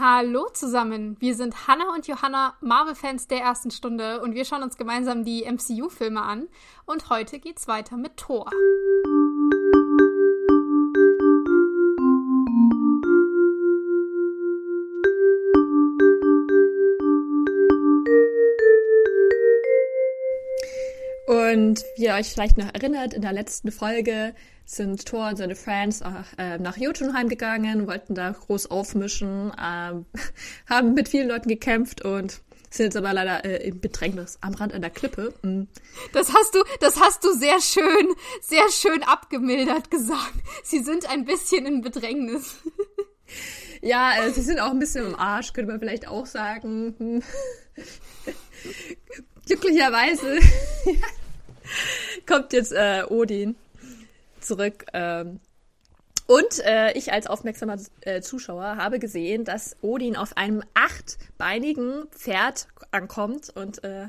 Hallo zusammen, wir sind Hannah und Johanna, Marvel-Fans der ersten Stunde und wir schauen uns gemeinsam die MCU-Filme an und heute geht's weiter mit Thor. Und wie ihr euch vielleicht noch erinnert, in der letzten Folge sind Thor und seine Friends äh, nach Jotunheim gegangen, wollten da groß aufmischen, äh, haben mit vielen Leuten gekämpft und sind jetzt aber leider äh, im Bedrängnis am Rand einer Klippe. Mhm. Das hast du, das hast du sehr schön, sehr schön abgemildert gesagt. Sie sind ein bisschen in Bedrängnis. ja, äh, sie sind auch ein bisschen im Arsch, könnte man vielleicht auch sagen. Hm. Glücklicherweise kommt jetzt äh, Odin zurück. Ähm, und äh, ich als aufmerksamer äh, Zuschauer habe gesehen, dass Odin auf einem achtbeinigen Pferd ankommt und äh,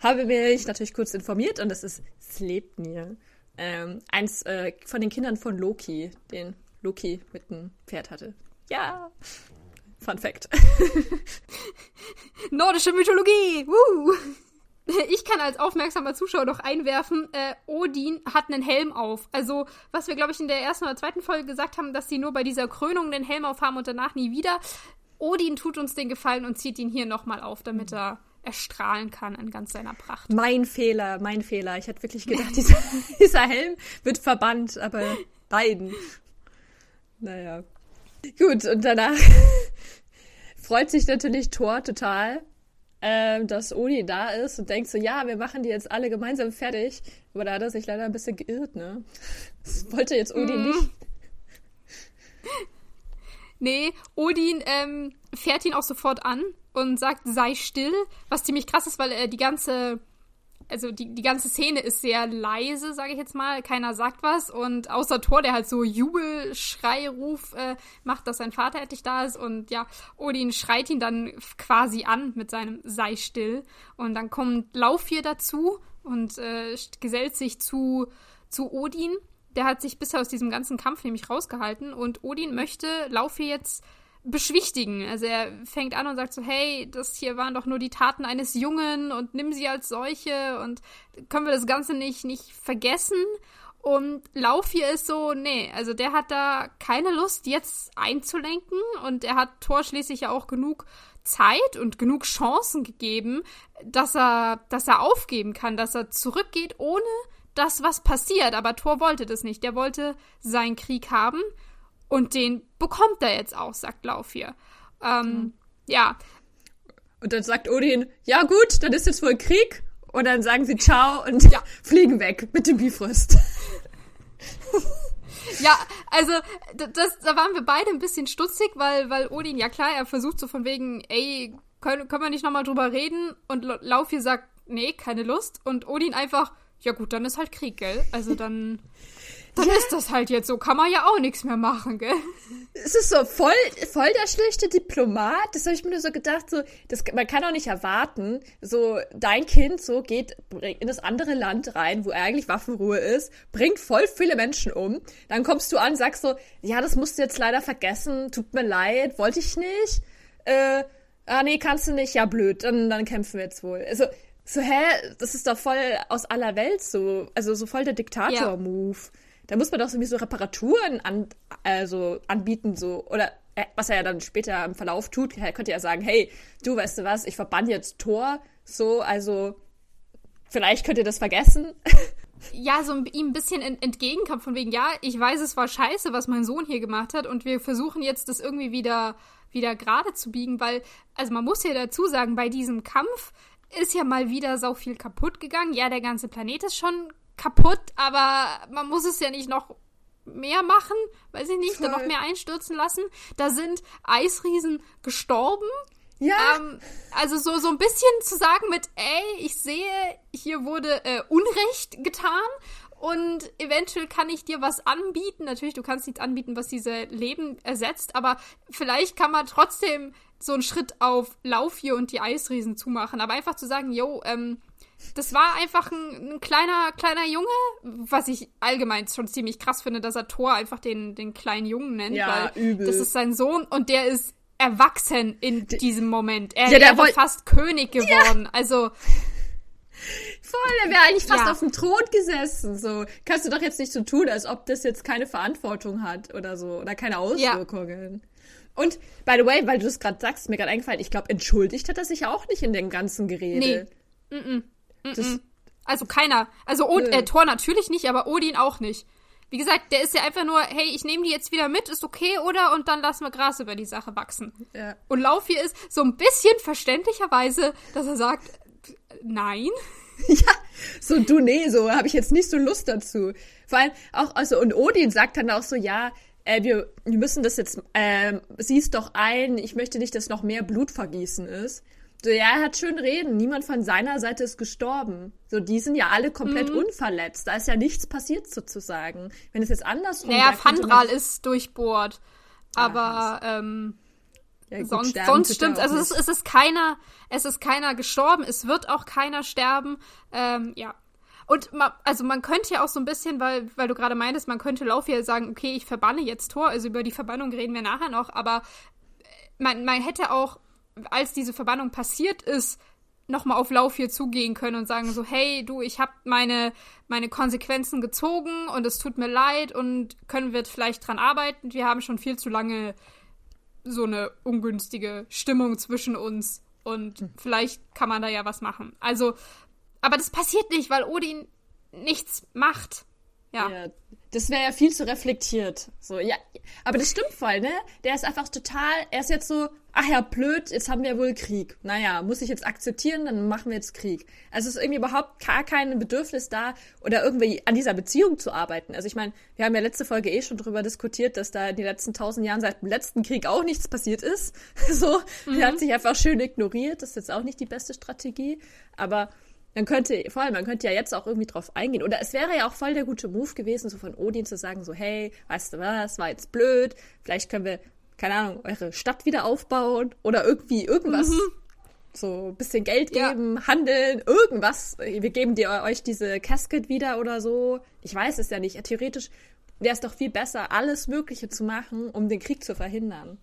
habe mich natürlich kurz informiert und das ist Sleipnir. Ähm, eins äh, von den Kindern von Loki, den Loki mit einem Pferd hatte. Ja, Fun Fact. Nordische Mythologie! Woo! Ich kann als aufmerksamer Zuschauer noch einwerfen, äh, Odin hat einen Helm auf. Also, was wir, glaube ich, in der ersten oder zweiten Folge gesagt haben, dass sie nur bei dieser Krönung den Helm auf haben und danach nie wieder. Odin tut uns den Gefallen und zieht ihn hier nochmal auf, damit er erstrahlen kann in ganz seiner Pracht. Mein Fehler, mein Fehler. Ich hätte wirklich gedacht, dieser, dieser Helm wird verbannt, aber nein. Naja. Gut, und danach freut sich natürlich Thor total, ähm, dass Uni da ist und denkt so, ja, wir machen die jetzt alle gemeinsam fertig. Aber da hat er sich leider ein bisschen geirrt, ne? Das wollte jetzt Odin mm. nicht. Nee, Odin ähm, fährt ihn auch sofort an und sagt, sei still, was ziemlich krass ist, weil er die ganze also die, die ganze Szene ist sehr leise, sage ich jetzt mal. Keiner sagt was. Und außer Thor, der halt so Jubelschreiruf äh, macht, dass sein Vater endlich da ist. Und ja, Odin schreit ihn dann quasi an mit seinem Sei still. Und dann kommt Laufir dazu und äh, gesellt sich zu, zu Odin. Der hat sich bisher aus diesem ganzen Kampf nämlich rausgehalten. Und Odin möchte Laufir jetzt beschwichtigen. Also er fängt an und sagt so, hey, das hier waren doch nur die Taten eines Jungen und nimm sie als solche und können wir das Ganze nicht, nicht vergessen? Und Lauf hier ist so, nee, also der hat da keine Lust, jetzt einzulenken und er hat Thor schließlich ja auch genug Zeit und genug Chancen gegeben, dass er, dass er aufgeben kann, dass er zurückgeht, ohne dass was passiert. Aber Thor wollte das nicht. Der wollte seinen Krieg haben und den bekommt er jetzt auch, sagt Lauf hier. Ähm, mhm. Ja. Und dann sagt Odin, ja gut, dann ist jetzt wohl Krieg. Und dann sagen sie Ciao und ja, fliegen weg mit dem Bifrost. Ja, also das, da waren wir beide ein bisschen stutzig, weil, weil Odin, ja klar, er versucht so von wegen, ey, können, können wir nicht nochmal drüber reden? Und Lauf hier sagt, nee, keine Lust. Und Odin einfach, ja gut, dann ist halt Krieg, gell? Also dann dann ist das halt jetzt so. Kann man ja auch nichts mehr machen, gell? Es ist so voll, voll der schlechte Diplomat. Das habe ich mir nur so gedacht, so, das, man kann auch nicht erwarten, so, dein Kind so geht in das andere Land rein, wo eigentlich Waffenruhe ist, bringt voll viele Menschen um. Dann kommst du an, sagst so, ja, das musst du jetzt leider vergessen, tut mir leid, wollte ich nicht. Äh, ah, nee, kannst du nicht, ja, blöd, dann, dann kämpfen wir jetzt wohl. Also, so, hä, das ist doch voll aus aller Welt so, also so voll der Diktator-Move. Ja da muss man doch sowieso Reparaturen an, also anbieten, so, oder äh, was er ja dann später im Verlauf tut, er könnte ja sagen, hey, du weißt du was, ich verbann jetzt Tor, so, also vielleicht könnt ihr das vergessen. ja, so ihm ein bisschen entgegenkommt von wegen, ja, ich weiß, es war scheiße, was mein Sohn hier gemacht hat und wir versuchen jetzt das irgendwie wieder, wieder gerade zu biegen, weil, also man muss ja dazu sagen, bei diesem Kampf ist ja mal wieder so viel kaputt gegangen. Ja, der ganze Planet ist schon kaputt, aber man muss es ja nicht noch mehr machen, weiß ich nicht, da noch mehr einstürzen lassen. Da sind Eisriesen gestorben. Ja. Ähm, also so, so ein bisschen zu sagen mit, ey, ich sehe, hier wurde äh, Unrecht getan und eventuell kann ich dir was anbieten. Natürlich, du kannst nichts anbieten, was diese Leben ersetzt, aber vielleicht kann man trotzdem so einen Schritt auf Lauf hier und die Eisriesen zumachen. Aber einfach zu sagen, yo, ähm, das war einfach ein, ein, kleiner, kleiner Junge, was ich allgemein schon ziemlich krass finde, dass er Thor einfach den, den kleinen Jungen nennt. Ja, weil übel. Das ist sein Sohn und der ist erwachsen in diesem Moment. Er Ja, der wäre fast König geworden. Also, Voll, der wäre eigentlich fast Ja. auf dem Thron gesessen. So kannst du doch jetzt nicht so tun, als ob das jetzt keine Verantwortung hat oder so oder keine Auswirkungen. Und by the way, weil du es gerade sagst, mir gerade eingefallen, ich glaube, entschuldigt hat er sich auch nicht in dem ganzen Gerede. Das, also keiner. Also o Nö. äh, Thor natürlich nicht, aber Odin auch nicht. Wie gesagt, der ist ja einfach nur, hey, ich nehme die jetzt wieder mit, ist okay, oder? Und dann lassen wir Gras über die Sache wachsen. ja. Und Lauf hier ist so ein bisschen verständlicherweise, dass er sagt, äh, nein. Ja, so du, nee, so habe ich jetzt nicht so Lust dazu. Vor allem auch, also, und Odin sagt dann auch so, ja, äh, wir, wir müssen das jetzt, ähm, siehst doch ein, ich möchte nicht, dass noch mehr Blutvergießen ist. So, ja, er hat schön reden, niemand von seiner Seite ist gestorben. So, die sind ja alle komplett Mhm. unverletzt. Da ist ja nichts passiert sozusagen. Wenn es jetzt andersrum Naja, Fandral ist durchbohrt. Aber ähm, ja, gut, sonst, sonst stimmt. Also es, nicht. es ist keiner, es ist keiner gestorben, es wird auch keiner sterben. Ähm, ja. Und ma, also man könnte ja auch so ein bisschen, weil, weil du gerade meintest, man könnte Lauf hier sagen, okay, ich verbanne jetzt Tor, also über die Verbannung reden wir nachher noch, aber äh, man, man hätte auch, als diese Verbannung passiert ist, nochmal auf Lauf hier zugehen können und sagen so, hey, du, ich habe meine, meine Konsequenzen gezogen und es tut mir leid und können wir vielleicht dran arbeiten. Wir haben schon viel zu lange so eine ungünstige Stimmung zwischen uns und vielleicht kann man da ja was machen. Also, aber das passiert nicht, weil Odin nichts macht. Ja. Ja, das wäre ja viel zu reflektiert. So, ja, aber das stimmt voll, ne? Der ist einfach total, er ist jetzt so, ach ja, blöd, jetzt haben wir wohl Krieg. Naja, muss ich jetzt akzeptieren, dann machen wir jetzt Krieg. Also es ist irgendwie überhaupt gar kein Bedürfnis da, oder irgendwie an dieser Beziehung zu arbeiten. Also ich meine, wir haben ja letzte Folge eh schon drüber diskutiert, dass da in den letzten tausend Jahren seit dem letzten Krieg auch nichts passiert ist. So, er hat sich einfach schön ignoriert. Das ist jetzt auch nicht die beste Strategie. Aber man könnte, vor allem, man könnte ja jetzt auch irgendwie drauf eingehen. Oder es wäre ja auch voll der gute Move gewesen, so von Odin zu sagen, so, hey, weißt du was, war jetzt blöd, vielleicht können wir, keine Ahnung, eure Stadt wieder aufbauen oder irgendwie irgendwas, so ein bisschen Geld Ja. geben, handeln, irgendwas. Wir geben dir euch diese Casket wieder oder so. Ich weiß es ja nicht. Theoretisch wäre es doch viel besser, alles Mögliche zu machen, um den Krieg zu verhindern.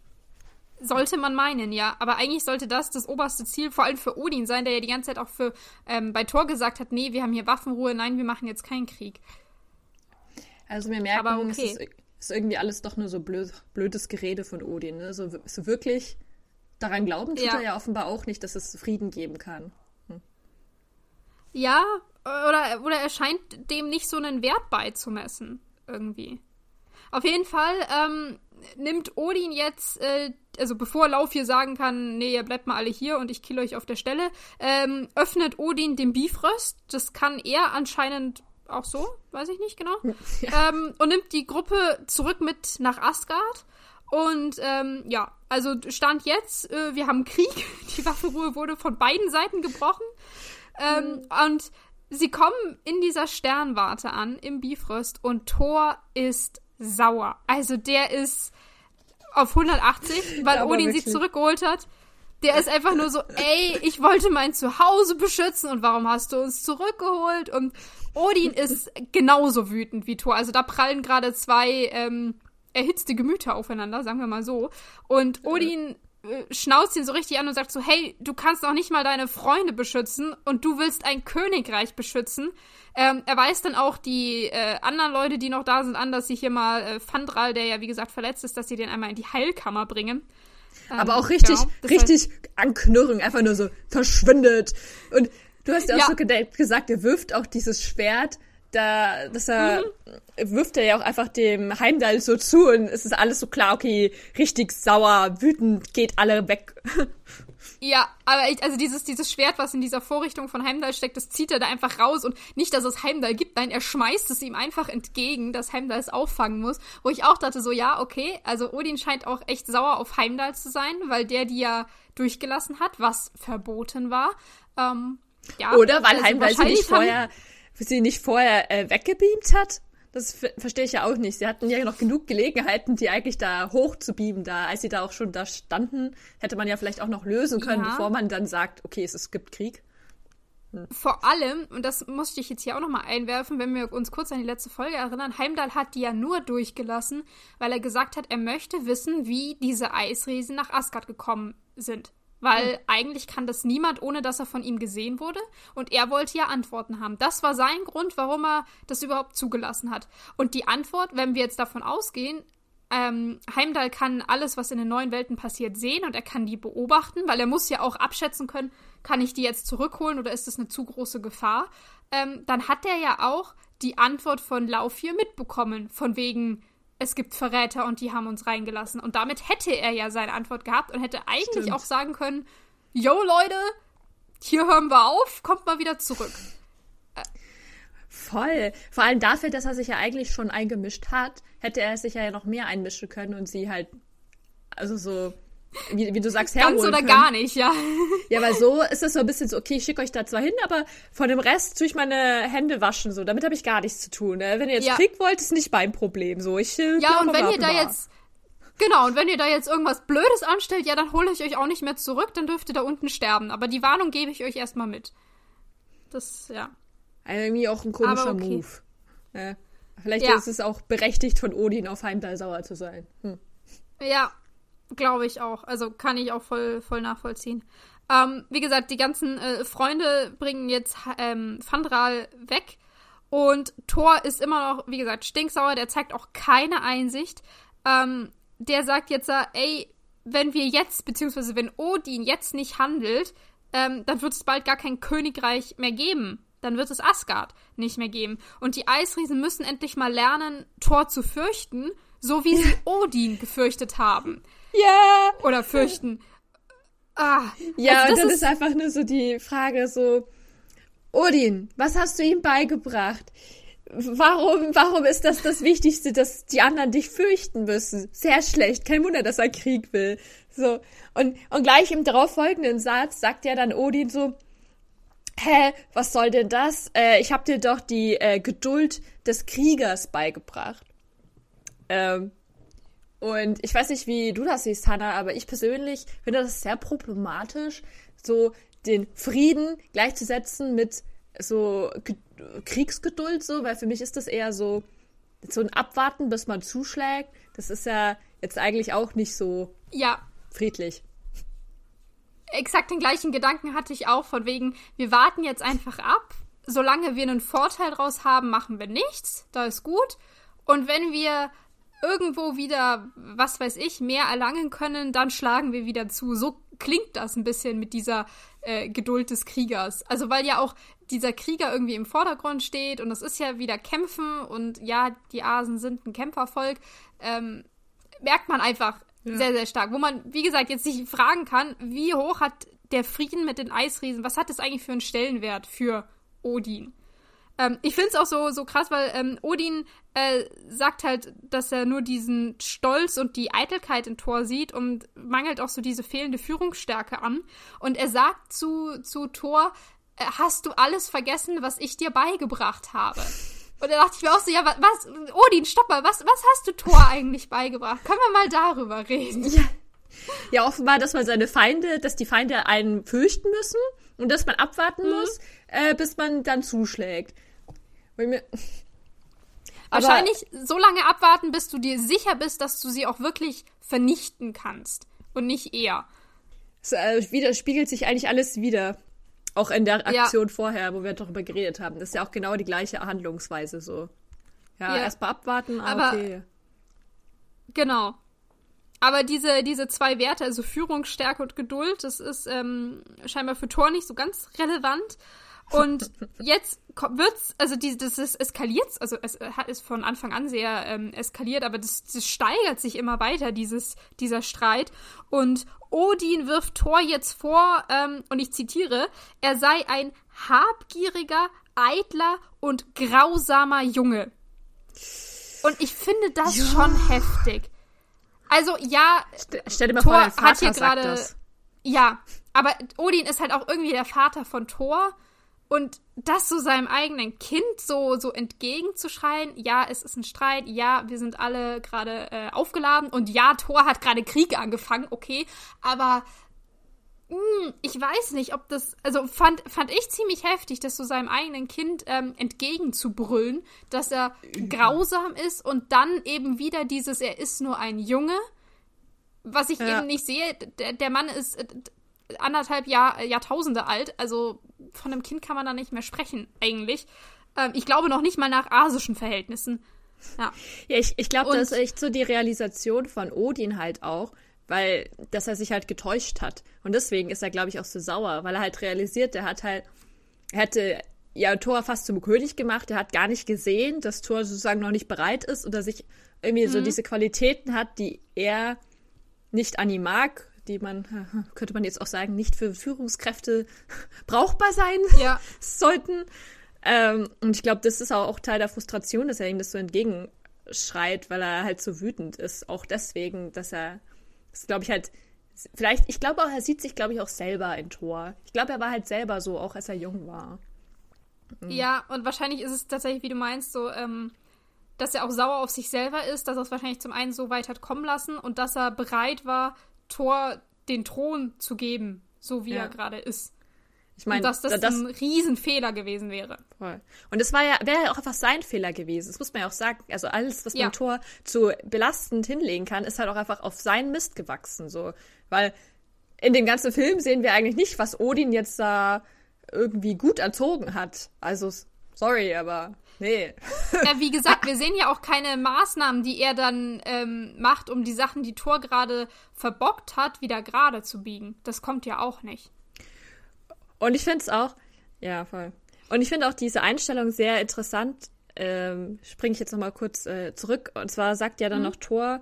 Sollte man meinen, ja. Aber eigentlich sollte das das oberste Ziel, vor allem für Odin sein, der ja die ganze Zeit auch für ähm, bei Thor gesagt hat, nee, wir haben hier Waffenruhe, nein, wir machen jetzt keinen Krieg. Also wir merken, Aber es okay. ist, ist irgendwie alles doch nur so blöd, blödes Gerede von Odin. Ne? So, so wirklich daran glauben tut Ja. er ja offenbar auch nicht, dass es Frieden geben kann. Ja, oder, oder er scheint dem nicht so einen Wert beizumessen, irgendwie. Auf jeden Fall ähm, nimmt Odin jetzt, äh, also bevor Lauf hier sagen kann, nee, ihr bleibt mal alle hier und ich kill euch auf der Stelle, ähm, öffnet Odin den Bifröst. Das kann er anscheinend auch so, weiß ich nicht genau. ähm, und nimmt die Gruppe zurück mit nach Asgard. Und ähm, ja, also Stand jetzt, äh, wir haben Krieg. Die Waffenruhe wurde von beiden Seiten gebrochen. Ähm, Und sie kommen in dieser Sternwarte an, im Bifrost, und Thor ist sauer. Also der ist auf 180, weil Aber Odin sie wirklich. zurückgeholt hat. Der ist einfach nur so, ey, ich wollte mein Zuhause beschützen und warum hast du uns zurückgeholt? Und Odin ist genauso wütend wie Thor. Also da prallen gerade zwei ähm, erhitzte Gemüter aufeinander, sagen wir mal so. Und Odin schnauzt ihn so richtig an und sagt so, hey, du kannst noch nicht mal deine Freunde beschützen und du willst ein Königreich beschützen. Ähm, er weist dann auch die äh, anderen Leute, die noch da sind, an, dass sie hier mal äh, Fandral, der ja wie gesagt verletzt ist, dass sie den einmal in die Heilkammer bringen. Ähm, Aber auch richtig, genau, das richtig anknurren, einfach nur so verschwindet. Und du hast ja auch Ja. so gesagt, er wirft auch dieses Schwert, da, dass er, Mhm. wirft er ja auch einfach dem Heimdall so zu und es ist alles so klar, okay, richtig sauer, wütend, geht alle weg. Ja, aber ich, also dieses, dieses Schwert, was in dieser Vorrichtung von Heimdall steckt, das zieht er da einfach raus und nicht, dass es Heimdall gibt, nein, er schmeißt es ihm einfach entgegen, dass Heimdall es auffangen muss. Wo ich auch dachte, so, ja, okay, also Odin scheint auch echt sauer auf Heimdall zu sein, weil der die ja durchgelassen hat, was verboten war. Ähm, ja, Oder weil also Heimdall sie nicht haben- vorher, sie nicht vorher äh, weggebeamt hat. Das ver- verstehe ich ja auch nicht. Sie hatten ja noch genug Gelegenheiten, die eigentlich da hoch zu beamen. Da, als sie da auch schon da standen, hätte man ja vielleicht auch noch lösen können, Ja. bevor man dann sagt, okay, es, es gibt Krieg. vor allem, und das musste ich jetzt hier auch nochmal einwerfen, wenn wir uns kurz an die letzte Folge erinnern, Heimdall hat die ja nur durchgelassen, weil er gesagt hat, er möchte wissen, wie diese Eisriesen nach Asgard gekommen sind. Weil mhm. eigentlich kann das niemand, ohne dass er von ihm gesehen wurde. Und er wollte ja Antworten haben. Das war sein Grund, warum er das überhaupt zugelassen hat. Und die Antwort, wenn wir jetzt davon ausgehen, ähm, Heimdall kann alles, was in den neuen Welten passiert, sehen und er kann die beobachten, weil er muss ja auch abschätzen können, kann ich die jetzt zurückholen oder ist das eine zu große Gefahr? Ähm, dann hat er ja auch die Antwort von Laufir mitbekommen, von wegen, es gibt Verräter und die haben uns reingelassen. Und damit hätte er ja seine Antwort gehabt und hätte eigentlich Stimmt. auch sagen können, yo Leute, hier hören wir auf, kommt mal wieder zurück. Voll. Vor allem dafür, dass er sich ja eigentlich schon eingemischt hat, hätte er sich ja noch mehr einmischen können und sie halt, also so, wie, wie du sagst, herholen Ganz oder können. gar nicht, ja. Ja, weil so ist es so ein bisschen so, okay, ich schicke euch da zwar hin, aber von dem Rest tue ich meine Hände waschen, so. Damit habe ich gar nichts zu tun. Ne? Wenn ihr jetzt ja. Krieg wollt, ist nicht mein Problem, so. Ich, äh, ja, und wenn ihr da jetzt, Genau, und wenn ihr da jetzt irgendwas Blödes anstellt, ja, dann hole ich euch auch nicht mehr zurück, dann dürft ihr da unten sterben. Aber die Warnung gebe ich euch erstmal mit. Das, ja. Also irgendwie auch ein komischer okay. Move. Ja. Vielleicht ja. ist es auch berechtigt von Odin auf Heimdall sauer zu sein. Hm. Ja, glaube ich auch. Also kann ich auch voll, voll nachvollziehen. Ähm, wie gesagt, die ganzen äh, Freunde bringen jetzt ähm, Fandral weg. Und Thor ist immer noch, wie gesagt, stinksauer. Der zeigt auch keine Einsicht. Ähm, der sagt jetzt, ey, wenn wir jetzt, beziehungsweise wenn Odin jetzt nicht handelt, ähm, dann wird es bald gar kein Königreich mehr geben dann wird es Asgard nicht mehr geben. Und die Eisriesen müssen endlich mal lernen, Thor zu fürchten, so wie sie Odin gefürchtet haben. Ja. Oder fürchten. Ah, ja, also und dann ist, ist einfach nur so die Frage so, Odin, was hast du ihm beigebracht? Warum, warum ist das das Wichtigste, dass die anderen dich fürchten müssen? Sehr schlecht. Kein Wunder, dass er Krieg will. So. Und, und gleich im darauffolgenden Satz sagt ja dann Odin so, hä, was soll denn das? Äh, ich habe dir doch die äh, Geduld des Kriegers beigebracht. Ähm, und ich weiß nicht, wie du das siehst, Hannah, aber ich persönlich finde das sehr problematisch, so den Frieden gleichzusetzen mit so Ge Kriegsgeduld, so, weil für mich ist das eher so, so ein Abwarten, bis man zuschlägt. Das ist ja jetzt eigentlich auch nicht so ja. friedlich exakt den gleichen Gedanken hatte ich auch, von wegen, wir warten jetzt einfach ab. Solange wir einen Vorteil draus haben, machen wir nichts. Da ist gut. Und wenn wir irgendwo wieder, was weiß ich, mehr erlangen können, dann schlagen wir wieder zu. So klingt das ein bisschen mit dieser äh, Geduld des Kriegers. Also weil ja auch dieser Krieger irgendwie im Vordergrund steht und es ist ja wieder Kämpfen und ja, die Asen sind ein Kämpfervolk, ähm, merkt man einfach, ja. Sehr, sehr stark. Wo man, wie gesagt, jetzt sich fragen kann, wie hoch hat der Frieden mit den Eisriesen, was hat das eigentlich für einen Stellenwert für Odin? Ähm, ich finde es auch so, so krass, weil ähm, Odin äh, sagt halt, dass er nur diesen Stolz und die Eitelkeit in Thor sieht und mangelt auch so diese fehlende Führungsstärke an. Und er sagt zu, zu Thor, äh, hast du alles vergessen, was ich dir beigebracht habe? Und da dachte ich mir auch so, ja, was, Odin, stopp mal, was, was hast du Thor eigentlich beigebracht? Können wir mal darüber reden? Ja. Ja, offenbar, dass man seine Feinde, dass die Feinde einen fürchten müssen und dass man abwarten mhm. muss, äh, bis man dann zuschlägt. Wahrscheinlich so lange abwarten, bis du dir sicher bist, dass du sie auch wirklich vernichten kannst. Und nicht eher. Es äh, widerspiegelt sich eigentlich alles wieder. Auch in der Aktion ja. vorher, wo wir darüber geredet haben. Das ist ja auch genau die gleiche Handlungsweise so. Ja, ja. erst mal abwarten, ah, aber okay. Genau. Aber diese, diese zwei Werte, also Führungsstärke und Geduld, das ist ähm, scheinbar für Thor nicht so ganz relevant. Und jetzt wird's, also die, das ist eskaliert, also es hat ist von Anfang an sehr ähm, eskaliert, aber das, das steigert sich immer weiter, dieses, dieser Streit. Und Odin wirft Thor jetzt vor, ähm, und ich zitiere, er sei ein habgieriger, eitler und grausamer Junge. Und ich finde das ja. schon heftig. Also ja, stell dir mal Thor vor, hat hier gerade ja, aber Odin ist halt auch irgendwie der Vater von Thor und das so seinem eigenen Kind so, so entgegenzuschreien, ja, es ist ein Streit, ja, wir sind alle gerade äh, aufgeladen und ja, Thor hat gerade Krieg angefangen, okay, aber Hm, ich weiß nicht, ob das, also fand, fand ich ziemlich heftig, das so seinem eigenen Kind ähm, entgegenzubrüllen, dass er grausam ist und dann eben wieder dieses, er ist nur ein Junge, was ich ja. eben nicht sehe. Der, der Mann ist äh, anderthalb Jahr, Jahrtausende alt, also von einem Kind kann man da nicht mehr sprechen, eigentlich. Ähm, ich glaube noch nicht mal nach asischen Verhältnissen. Ja, ja ich, ich glaube, das ist echt so die Realisation von Odin halt auch, weil, dass er sich halt getäuscht hat. Und deswegen ist er, glaube ich, auch so sauer, weil er halt realisiert, er hat halt, er hätte ja Thor fast zum König gemacht, er hat gar nicht gesehen, dass Thor sozusagen noch nicht bereit ist oder sich irgendwie mhm. so diese Qualitäten hat, die er nicht an ihm mag, die man, könnte man jetzt auch sagen, nicht für Führungskräfte brauchbar sein ja. sollten. Ähm, und ich glaube, das ist auch, auch Teil der Frustration, dass er ihm das so entgegenschreit, weil er halt so wütend ist. Auch deswegen, dass er, das glaube ich halt, vielleicht, ich glaube auch, er sieht sich, glaube ich, auch selber in Tor. Ich glaube, er war halt selber so, auch als er jung war. Mhm. Ja, und wahrscheinlich ist es tatsächlich, wie du meinst, so, ähm, dass er auch sauer auf sich selber ist, dass er es wahrscheinlich zum einen so weit hat kommen lassen und dass er bereit war, Thor den Thron zu geben, so wie ja. er gerade ist. Ich meine, dass das, das ein Riesenfehler gewesen wäre. Voll. Und es war ja, wäre ja auch einfach sein Fehler gewesen. Das muss man ja auch sagen. Also alles, was ja. man Tor zu belastend hinlegen kann, ist halt auch einfach auf seinen Mist gewachsen. So. Weil in dem ganzen Film sehen wir eigentlich nicht, was Odin jetzt da irgendwie gut erzogen hat. Also, sorry, aber nee. Ja, wie gesagt, wir sehen ja auch keine Maßnahmen, die er dann ähm, macht, um die Sachen, die Thor gerade verbockt hat, wieder gerade zu biegen. Das kommt ja auch nicht. Und ich finde es auch, ja, voll. Und ich finde auch diese Einstellung sehr interessant. Ähm, Springe ich jetzt nochmal kurz äh, zurück. Und zwar sagt ja dann mhm. noch Thor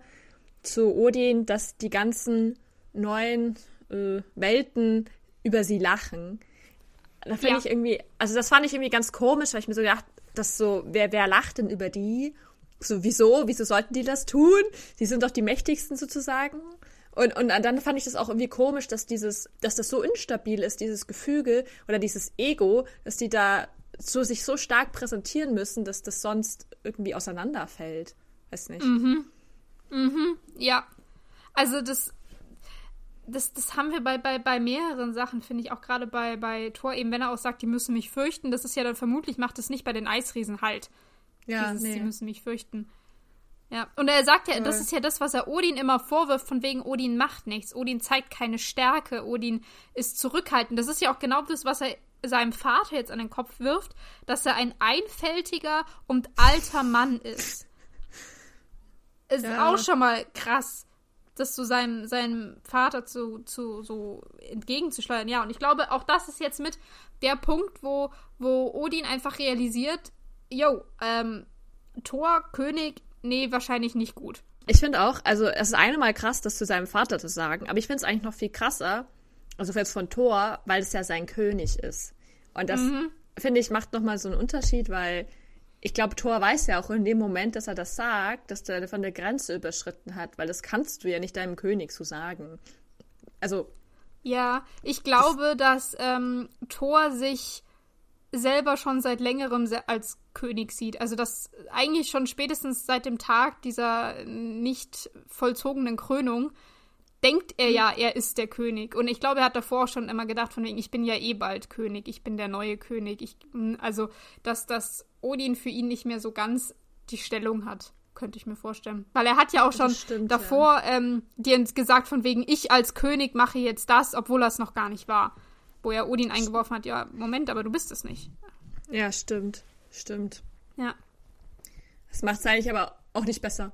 zu Odin, dass die ganzen neuen äh, Welten über sie lachen. Da finde ja. ich irgendwie, also das fand ich irgendwie ganz komisch, weil ich mir so gedacht, dass so, wer, wer lacht denn über die? So, wieso? Wieso sollten die das tun? Sie sind doch die mächtigsten sozusagen. Und, und dann fand ich das auch irgendwie komisch, dass dieses, dass das so instabil ist, dieses Gefüge oder dieses Ego, dass die da so sich so stark präsentieren müssen, dass das sonst irgendwie auseinanderfällt. Weiß nicht. Mhm. Mhm. Ja. Also das, das, das haben wir bei, bei, bei mehreren Sachen, finde ich, auch gerade bei, bei Thor, eben wenn er auch sagt, die müssen mich fürchten, das ist ja dann vermutlich, macht es nicht bei den Eisriesen halt. Ja, Dieses, nee. Sie müssen mich fürchten. Ja, und er sagt ja, das ist ja das, was er Odin immer vorwirft, von wegen Odin macht nichts, Odin zeigt keine Stärke, Odin ist zurückhaltend. Das ist ja auch genau das, was er seinem Vater jetzt an den Kopf wirft, dass er ein einfältiger und alter Mann ist. Ist ja. auch schon mal krass, das zu seinem, seinem Vater zu, zu so entgegenzuschleudern. Ja, und ich glaube, auch das ist jetzt mit der Punkt, wo, wo Odin einfach realisiert, yo, ähm, Thor, König, nee, wahrscheinlich nicht gut. Ich finde auch, also es ist einmal krass, das zu seinem Vater zu sagen, aber ich finde es eigentlich noch viel krasser, also jetzt von Thor, weil es ja sein König ist. Und das, mhm. finde ich, macht nochmal so einen Unterschied, weil ich glaube, Thor weiß ja auch in dem Moment, dass er das sagt, dass er von der Grenze überschritten hat, weil das kannst du ja nicht deinem König so sagen. Also. Ja, ich glaube, das, dass ähm, Thor sich selber schon seit längerem als König sieht. Also das eigentlich schon spätestens seit dem Tag dieser nicht vollzogenen Krönung denkt er ja, er ist der König. Und ich glaube, er hat davor schon immer gedacht, von wegen, ich bin ja eh bald König, ich bin der neue König. Ich, also, dass das Odin für ihn nicht mehr so ganz die Stellung hat, könnte ich mir vorstellen. Weil er hat ja auch schon stimmt, davor ja. ähm, dir gesagt, von wegen, ich als König mache jetzt das, obwohl er es noch gar nicht war wo er Odin eingeworfen hat, ja, Moment, aber du bist es nicht. Ja, stimmt. Stimmt. Ja. Das macht es eigentlich aber auch nicht besser.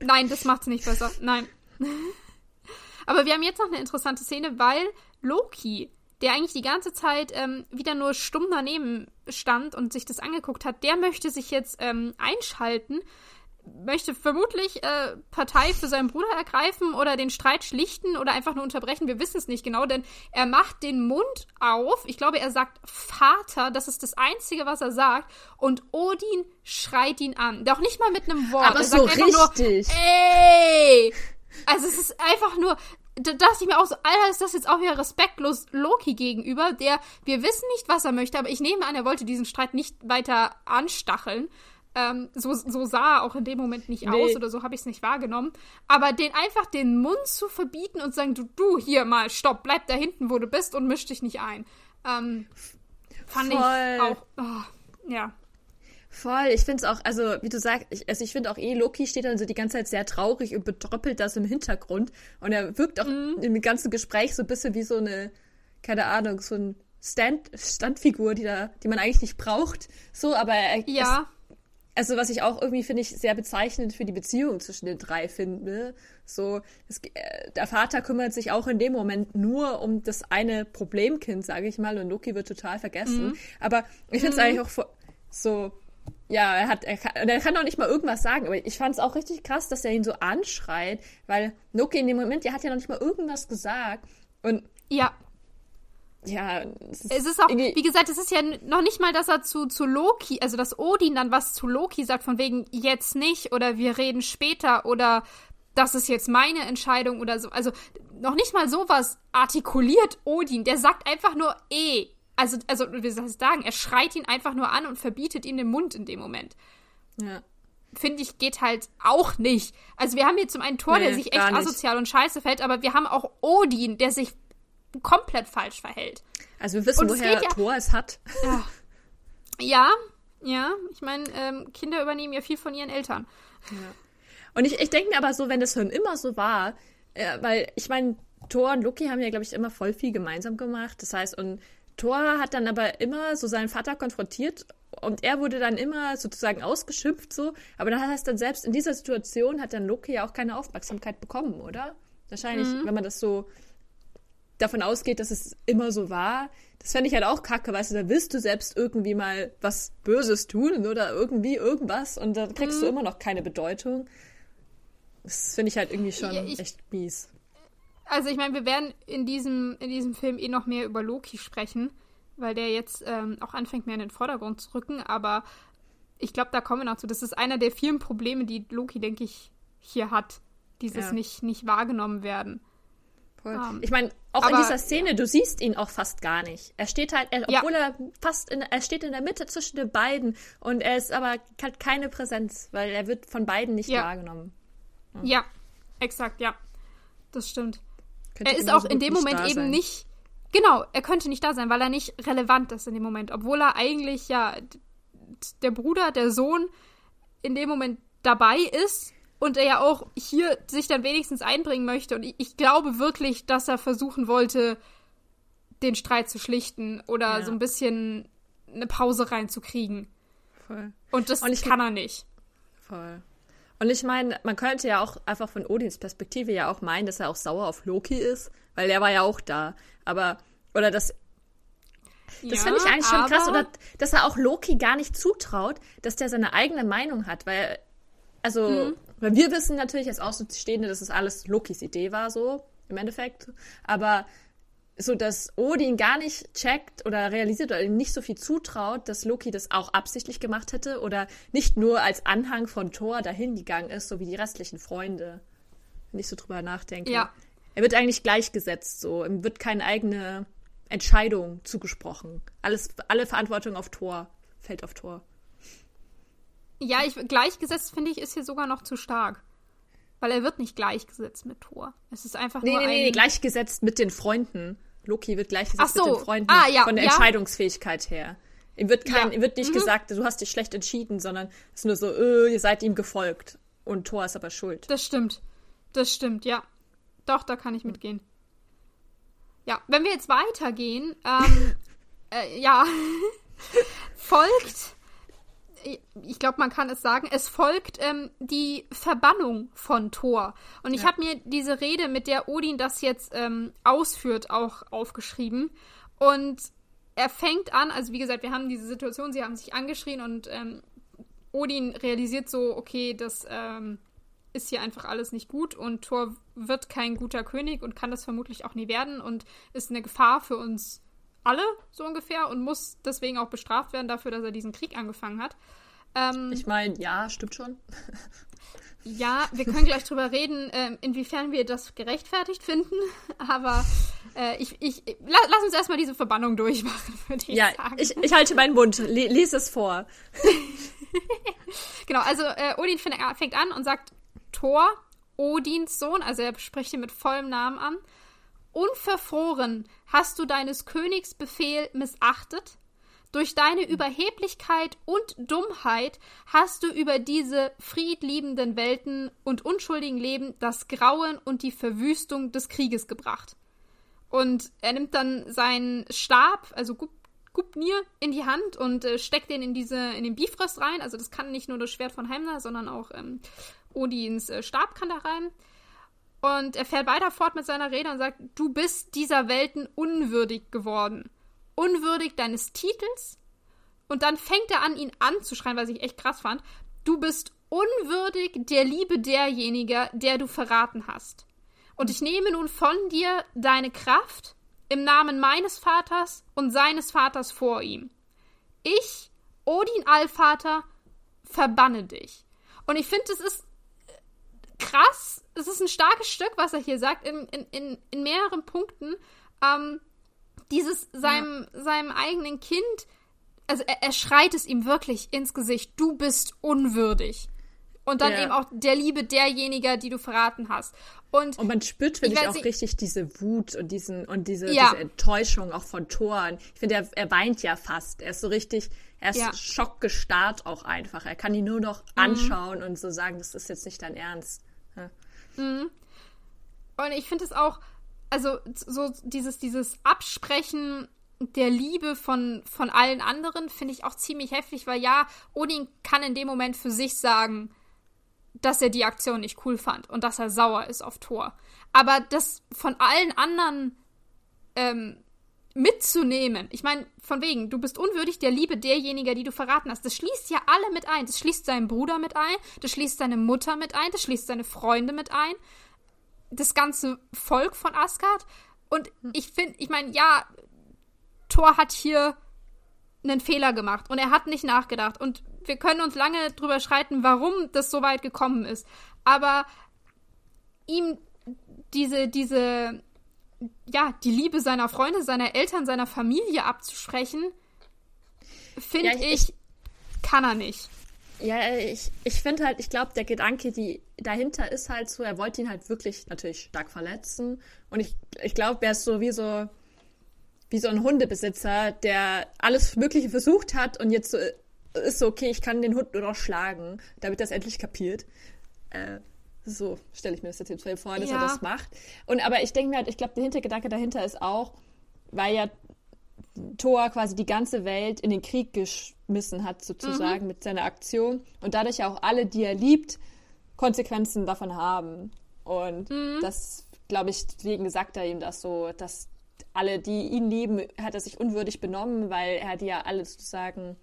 Nein, das macht es nicht besser. Nein. aber wir haben jetzt noch eine interessante Szene, weil Loki, der eigentlich die ganze Zeit ähm, wieder nur stumm daneben stand und sich das angeguckt hat, der möchte sich jetzt ähm, einschalten möchte vermutlich äh, Partei für seinen Bruder ergreifen oder den Streit schlichten oder einfach nur unterbrechen. Wir wissen es nicht genau, denn er macht den Mund auf. Ich glaube, er sagt Vater. Das ist das Einzige, was er sagt. Und Odin schreit ihn an. Doch nicht mal mit einem Wort. Aber er so sagt richtig. Nur, Ey! Also es ist einfach nur, da dachte ich mir auch so, Alter, ist das jetzt auch wieder respektlos Loki gegenüber, der, wir wissen nicht, was er möchte, aber ich nehme an, er wollte diesen Streit nicht weiter anstacheln Ähm, so, so sah er auch in dem Moment nicht Nee. aus oder so habe ich es nicht wahrgenommen. Aber den einfach den Mund zu verbieten und sagen, du, du hier mal, stopp, bleib da hinten, wo du bist und misch dich nicht ein. Ähm, fand Voll. ich auch, oh, ja. Voll, ich finde es auch, also wie du sagst, ich, also ich finde auch eh, Loki steht dann so die ganze Zeit sehr traurig und betröppelt das im Hintergrund. Und er wirkt auch Mhm. im ganzen Gespräch so ein bisschen wie so eine, keine Ahnung, so ein Stand, Standfigur, die da, die man eigentlich nicht braucht. So, aber er, Ja, es, also was ich auch irgendwie, finde ich, sehr bezeichnend für die Beziehung zwischen den drei finde. So, es, äh, der Vater kümmert sich auch in dem Moment nur um das eine Problemkind, sage ich mal, und Loki wird total vergessen. Mhm. Aber ich finde es eigentlich auch so, ja, er hat, er kann, er kann auch nicht mal irgendwas sagen, aber ich fand es auch richtig krass, dass er ihn so anschreit, weil Loki in dem Moment, der hat ja noch nicht mal irgendwas gesagt. Und ja. ja, es ist, Es ist auch, wie gesagt, es ist ja noch nicht mal, dass er zu, zu Loki, also dass Odin dann was zu Loki sagt, von wegen jetzt nicht oder wir reden später oder das ist jetzt meine Entscheidung oder so. Also noch nicht mal sowas artikuliert Odin. Der sagt einfach nur eh. Also, also wie soll ich sagen, er schreit ihn einfach nur an und verbietet ihm den Mund in dem Moment. ja. Finde ich, geht halt auch nicht. Also wir haben hier zum einen Thor, der Nee, sich echt asozial und scheiße verhält, aber wir haben auch Odin, der sich komplett falsch verhält. Also wir wissen, Und woher ja- Thor es hat. Ja, ja. Ich meine, ähm, Kinder übernehmen ja viel von ihren Eltern. Und ich, ich denke mir aber so, wenn das schon immer so war, äh, weil ich meine, Thor und Loki haben ja, glaube ich, immer voll viel gemeinsam gemacht. Das heißt, und Thor hat dann aber immer so seinen Vater konfrontiert und er wurde dann immer sozusagen ausgeschimpft so. Aber dann heißt dann selbst in dieser Situation hat dann Loki ja auch keine Aufmerksamkeit bekommen, oder? Wahrscheinlich, wenn man das so davon ausgeht, dass es immer so war. Das fände ich halt auch kacke, weißt du, da willst du selbst irgendwie mal was Böses tun oder irgendwie irgendwas und dann kriegst du immer noch keine Bedeutung. Das finde ich halt irgendwie schon Ja, ich- echt mies. Also ich meine, wir werden in diesem, in diesem Film eh noch mehr über Loki sprechen, weil der jetzt ähm, auch anfängt, mehr in den Vordergrund zu rücken. Aber ich glaube, da kommen wir noch zu. Das ist einer der vielen Probleme, die Loki, denke ich, hier hat. Dieses Ja. nicht, nicht wahrgenommen werden. Voll. Ähm, ich meine, auch in aber- dieser Szene, du siehst ihn auch fast gar nicht. Er steht halt, er, Ja. obwohl er fast in, er steht in der Mitte zwischen den beiden und er ist aber hat keine Präsenz, weil er wird von beiden nicht Ja. wahrgenommen. Ja, exakt, ja. Das stimmt. Er ist auch in dem Moment eben sein. nicht. Genau, er könnte nicht da sein, weil er nicht relevant ist in dem Moment. Obwohl er eigentlich ja der Bruder, der Sohn in dem Moment dabei ist und er ja auch hier sich dann wenigstens einbringen möchte. Und ich, ich glaube wirklich, dass er versuchen wollte, den Streit zu schlichten oder Ja. so ein bisschen eine Pause reinzukriegen. Voll. Und das Und ich- kann er nicht. Voll. Und ich meine, man könnte ja auch einfach von Odins Perspektive ja auch meinen, dass er auch sauer auf Loki ist, weil der war ja auch da. Aber, oder das, das finde ich eigentlich schon krass, oder dass er auch Loki gar nicht zutraut, dass der seine eigene Meinung hat, weil, also, Mhm. weil wir wissen natürlich als Außenstehende, dass es alles Lokis Idee war, so, im Endeffekt. Aber so, dass Odin gar nicht checkt oder realisiert oder ihm nicht so viel zutraut, dass Loki das auch absichtlich gemacht hätte oder nicht nur als Anhang von Thor dahin gegangen ist, so wie die restlichen Freunde. Wenn ich so drüber nachdenke. Ja. Er wird eigentlich gleichgesetzt, so. Ihm wird keine eigene Entscheidung zugesprochen. Alles, alle Verantwortung auf Thor fällt auf Thor. Ja, ich, gleichgesetzt finde ich, ist hier sogar noch zu stark. Weil er wird nicht gleichgesetzt mit Thor. Es ist einfach Nee, nur nee, ein... nee, gleichgesetzt mit den Freunden. Loki wird gleichgesetzt so. mit den Freunden Ah, ja, von der ja. Entscheidungsfähigkeit her. Ihm wird, kein, Ja. Mhm. ihm wird nicht gesagt, du hast dich schlecht entschieden, sondern es ist nur so, äh, ihr seid ihm gefolgt. Und Thor ist aber schuld. Das stimmt. Das stimmt, ja. Doch, da kann ich mitgehen. Ja, wenn wir jetzt weitergehen, ähm, äh, ja, folgt, ich glaube, man kann es sagen, es folgt ähm, die Verbannung von Thor. Und ich Ja. habe mir diese Rede, mit der Odin das jetzt ähm, ausführt, auch aufgeschrieben. Und er fängt an, also wie gesagt, wir haben diese Situation, sie haben sich angeschrien und ähm, Odin realisiert so, okay, das ähm, ist hier einfach alles nicht gut und Thor wird kein guter König und kann das vermutlich auch nie werden und ist eine Gefahr für uns alle, so ungefähr, und muss deswegen auch bestraft werden dafür, dass er diesen Krieg angefangen hat. Ähm, Ich meine, ja, stimmt schon. ja, wir können gleich drüber reden, ähm, inwiefern wir das gerechtfertigt finden, aber äh, ich, ich, la, lass uns erstmal diese Verbannung durchmachen, würde ich Ja, sagen. ich, ich halte meinen Mund. Le lies es vor. genau, also äh, Odin fängt an und sagt, Thor, Odins Sohn, also er spricht ihn mit vollem Namen an, unverfroren hast du deines Königs Befehl missachtet, durch deine Überheblichkeit und Dummheit hast du über diese friedliebenden Welten und unschuldigen Leben das Grauen und die Verwüstung des Krieges gebracht. Und er nimmt dann seinen Stab, also Gupnir, in die Hand und äh, steckt den in diese, in den Bifrost rein. Also das kann nicht nur das Schwert von Heimler, sondern auch ähm, Odins äh, Stab kann da rein. Und er fährt weiter fort mit seiner Rede und sagt, du bist dieser Welten unwürdig geworden unwürdig deines Titels. Und dann fängt er an, ihn anzuschreien, was ich echt krass fand. Du bist unwürdig der Liebe derjenigen, der du verraten hast. Und ich nehme nun von dir deine Kraft im Namen meines Vaters und seines Vaters vor ihm. Ich, Odin Allvater, verbanne dich. Und ich finde, es ist krass, es ist ein starkes Stück, was er hier sagt, in, in, in, in mehreren Punkten. Ähm, dieses seinem, ja. seinem eigenen Kind, also er, er, schreit es ihm wirklich ins Gesicht, du bist unwürdig. Und dann ja. eben auch der Liebe derjenigen, die du verraten hast. Und, und man spürt, finde ich, ich auch richtig diese Wut und diesen und diese, ja. diese Enttäuschung auch von Toren. Ich finde, er, er weint ja fast. Er ist so richtig, er ist ja. schockgestarrt auch einfach. Er kann ihn nur noch mhm. anschauen und so sagen, das ist jetzt nicht dein Ernst. Mhm. Und ich finde es auch, also so dieses, dieses Absprechen der Liebe von, von allen anderen finde ich auch ziemlich heftig, weil ja, Odin kann in dem Moment für sich sagen, dass er die Aktion nicht cool fand und dass er sauer ist auf Thor. Aber das von allen anderen ähm, mitzunehmen, ich meine, von wegen, du bist unwürdig der Liebe derjenigen, die du verraten hast, das schließt ja alle mit ein. Das schließt seinen Bruder mit ein, das schließt seine Mutter mit ein, das schließt seine Freunde mit ein das ganze Volk von Asgard. Und ich finde, ich meine, ja, Thor hat hier einen Fehler gemacht und er hat nicht nachgedacht. Und wir können uns lange drüber schreiten, warum das so weit gekommen ist. Aber ihm diese, diese, ja, die Liebe seiner Freunde, seiner Eltern, seiner Familie abzusprechen, finde ja, ich, ich, kann er nicht. Ja, ich, ich finde halt, ich glaube, der Gedanke, die dahinter ist halt so, er wollte ihn halt wirklich natürlich stark verletzen. Und ich, ich glaube, er ist so wie so, wie so ein Hundebesitzer, der alles Mögliche versucht hat und jetzt so ist so, okay, ich kann den Hund nur noch schlagen, damit er es endlich kapiert. Äh, so stelle ich mir das jetzt vor, dass ja. er das macht. Und aber ich denke mir halt, ich glaube, der Hintergedanke dahinter ist auch, weil ja Thor quasi die ganze Welt in den Krieg geschmissen hat, sozusagen, mhm. mit seiner Aktion. Und dadurch ja auch alle, die er liebt, Konsequenzen davon haben. Und mhm. das, glaube ich, deswegen sagt er ihm das so, dass alle, die ihn lieben, hat er sich unwürdig benommen, weil er die ja alle sozusagen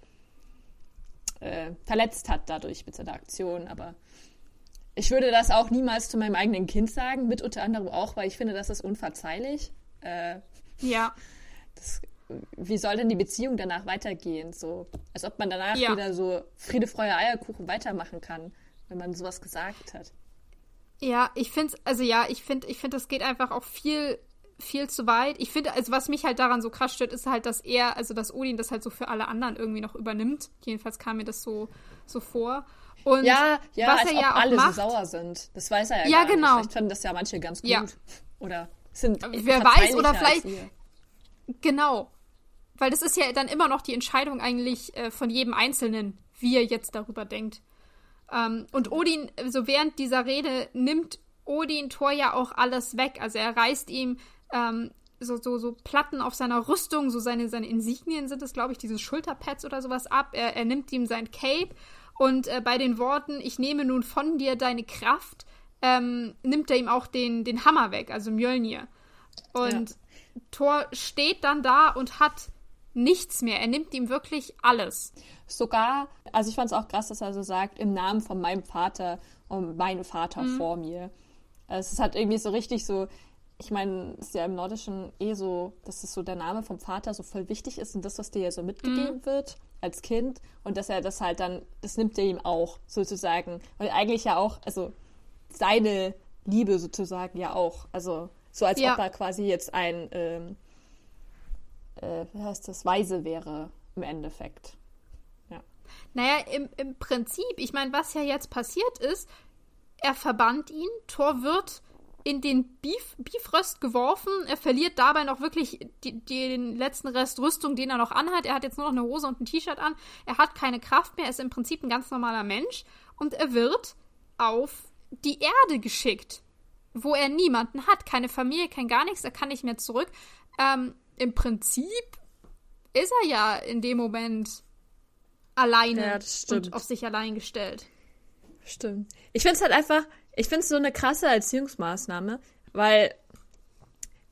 äh, verletzt hat dadurch mit seiner Aktion. Aber ich würde das auch niemals zu meinem eigenen Kind sagen, mit unter anderem auch, weil ich finde, das ist unverzeihlich. Äh, ja. Das wie soll denn die Beziehung danach weitergehen? So, als ob man danach ja. wieder so Friede, Freude, Eierkuchen weitermachen kann, wenn man sowas gesagt hat. Ja, ich finde, also ja, ich finde, ich finde, das geht einfach auch viel, viel zu weit. Ich finde, also was mich halt daran so krass stört, ist halt, dass er, also dass Odin das halt so für alle anderen irgendwie noch übernimmt. Jedenfalls kam mir das so, so vor. Und ja, ja, was als er ja auch alle macht, so sauer sind. Das weiß er ja, ja gar genau. nicht. Vielleicht fanden das ja manche ganz gut. Ja. Oder sind Wer weiß, oder vielleicht. Genau. Weil das ist ja dann immer noch die Entscheidung eigentlich äh, von jedem Einzelnen, wie er jetzt darüber denkt. Ähm, und Odin, so während dieser Rede, nimmt Odin Thor ja auch alles weg. Also er reißt ihm ähm, so, so, so Platten auf seiner Rüstung, so seine, seine Insignien sind es, glaube ich, diese Schulterpads oder sowas ab. Er, er nimmt ihm sein Cape und äh, bei den Worten, ich nehme nun von dir deine Kraft, ähm, nimmt er ihm auch den, den Hammer weg, also Mjölnir. Und ja. Thor steht dann da und hat nichts mehr. Er nimmt ihm wirklich alles. Sogar, also ich fand es auch krass, dass er so sagt, im Namen von meinem Vater und meinem Vater mhm. vor mir. Also es hat irgendwie so richtig so, ich meine, es ist ja im Nordischen eh so, dass es so der Name vom Vater so voll wichtig ist und das, was dir ja so mitgegeben mhm. wird als Kind und dass er das halt dann, das nimmt er ihm auch sozusagen. Und eigentlich ja auch, also seine Liebe sozusagen ja auch. Also so als ja. ob er quasi jetzt ein ähm, äh, wie heißt das, weise wäre im Endeffekt. Ja. Naja, im, im Prinzip, ich meine, was ja jetzt passiert ist, er verbannt ihn, Thor wird in den Beef, Beefröst geworfen. Er verliert dabei noch wirklich die, den letzten Rest Rüstung, den er noch anhat. Er hat jetzt nur noch eine Hose und ein T-Shirt an. Er hat keine Kraft mehr. Er ist im Prinzip ein ganz normaler Mensch. Und er wird auf die Erde geschickt, wo er niemanden hat. Keine Familie, kein gar nichts. Er kann nicht mehr zurück. Ähm, Im Prinzip ist er ja in dem Moment alleine Ja, und auf sich allein gestellt. Stimmt. Ich finde es halt einfach, ich finde es so eine krasse Erziehungsmaßnahme, weil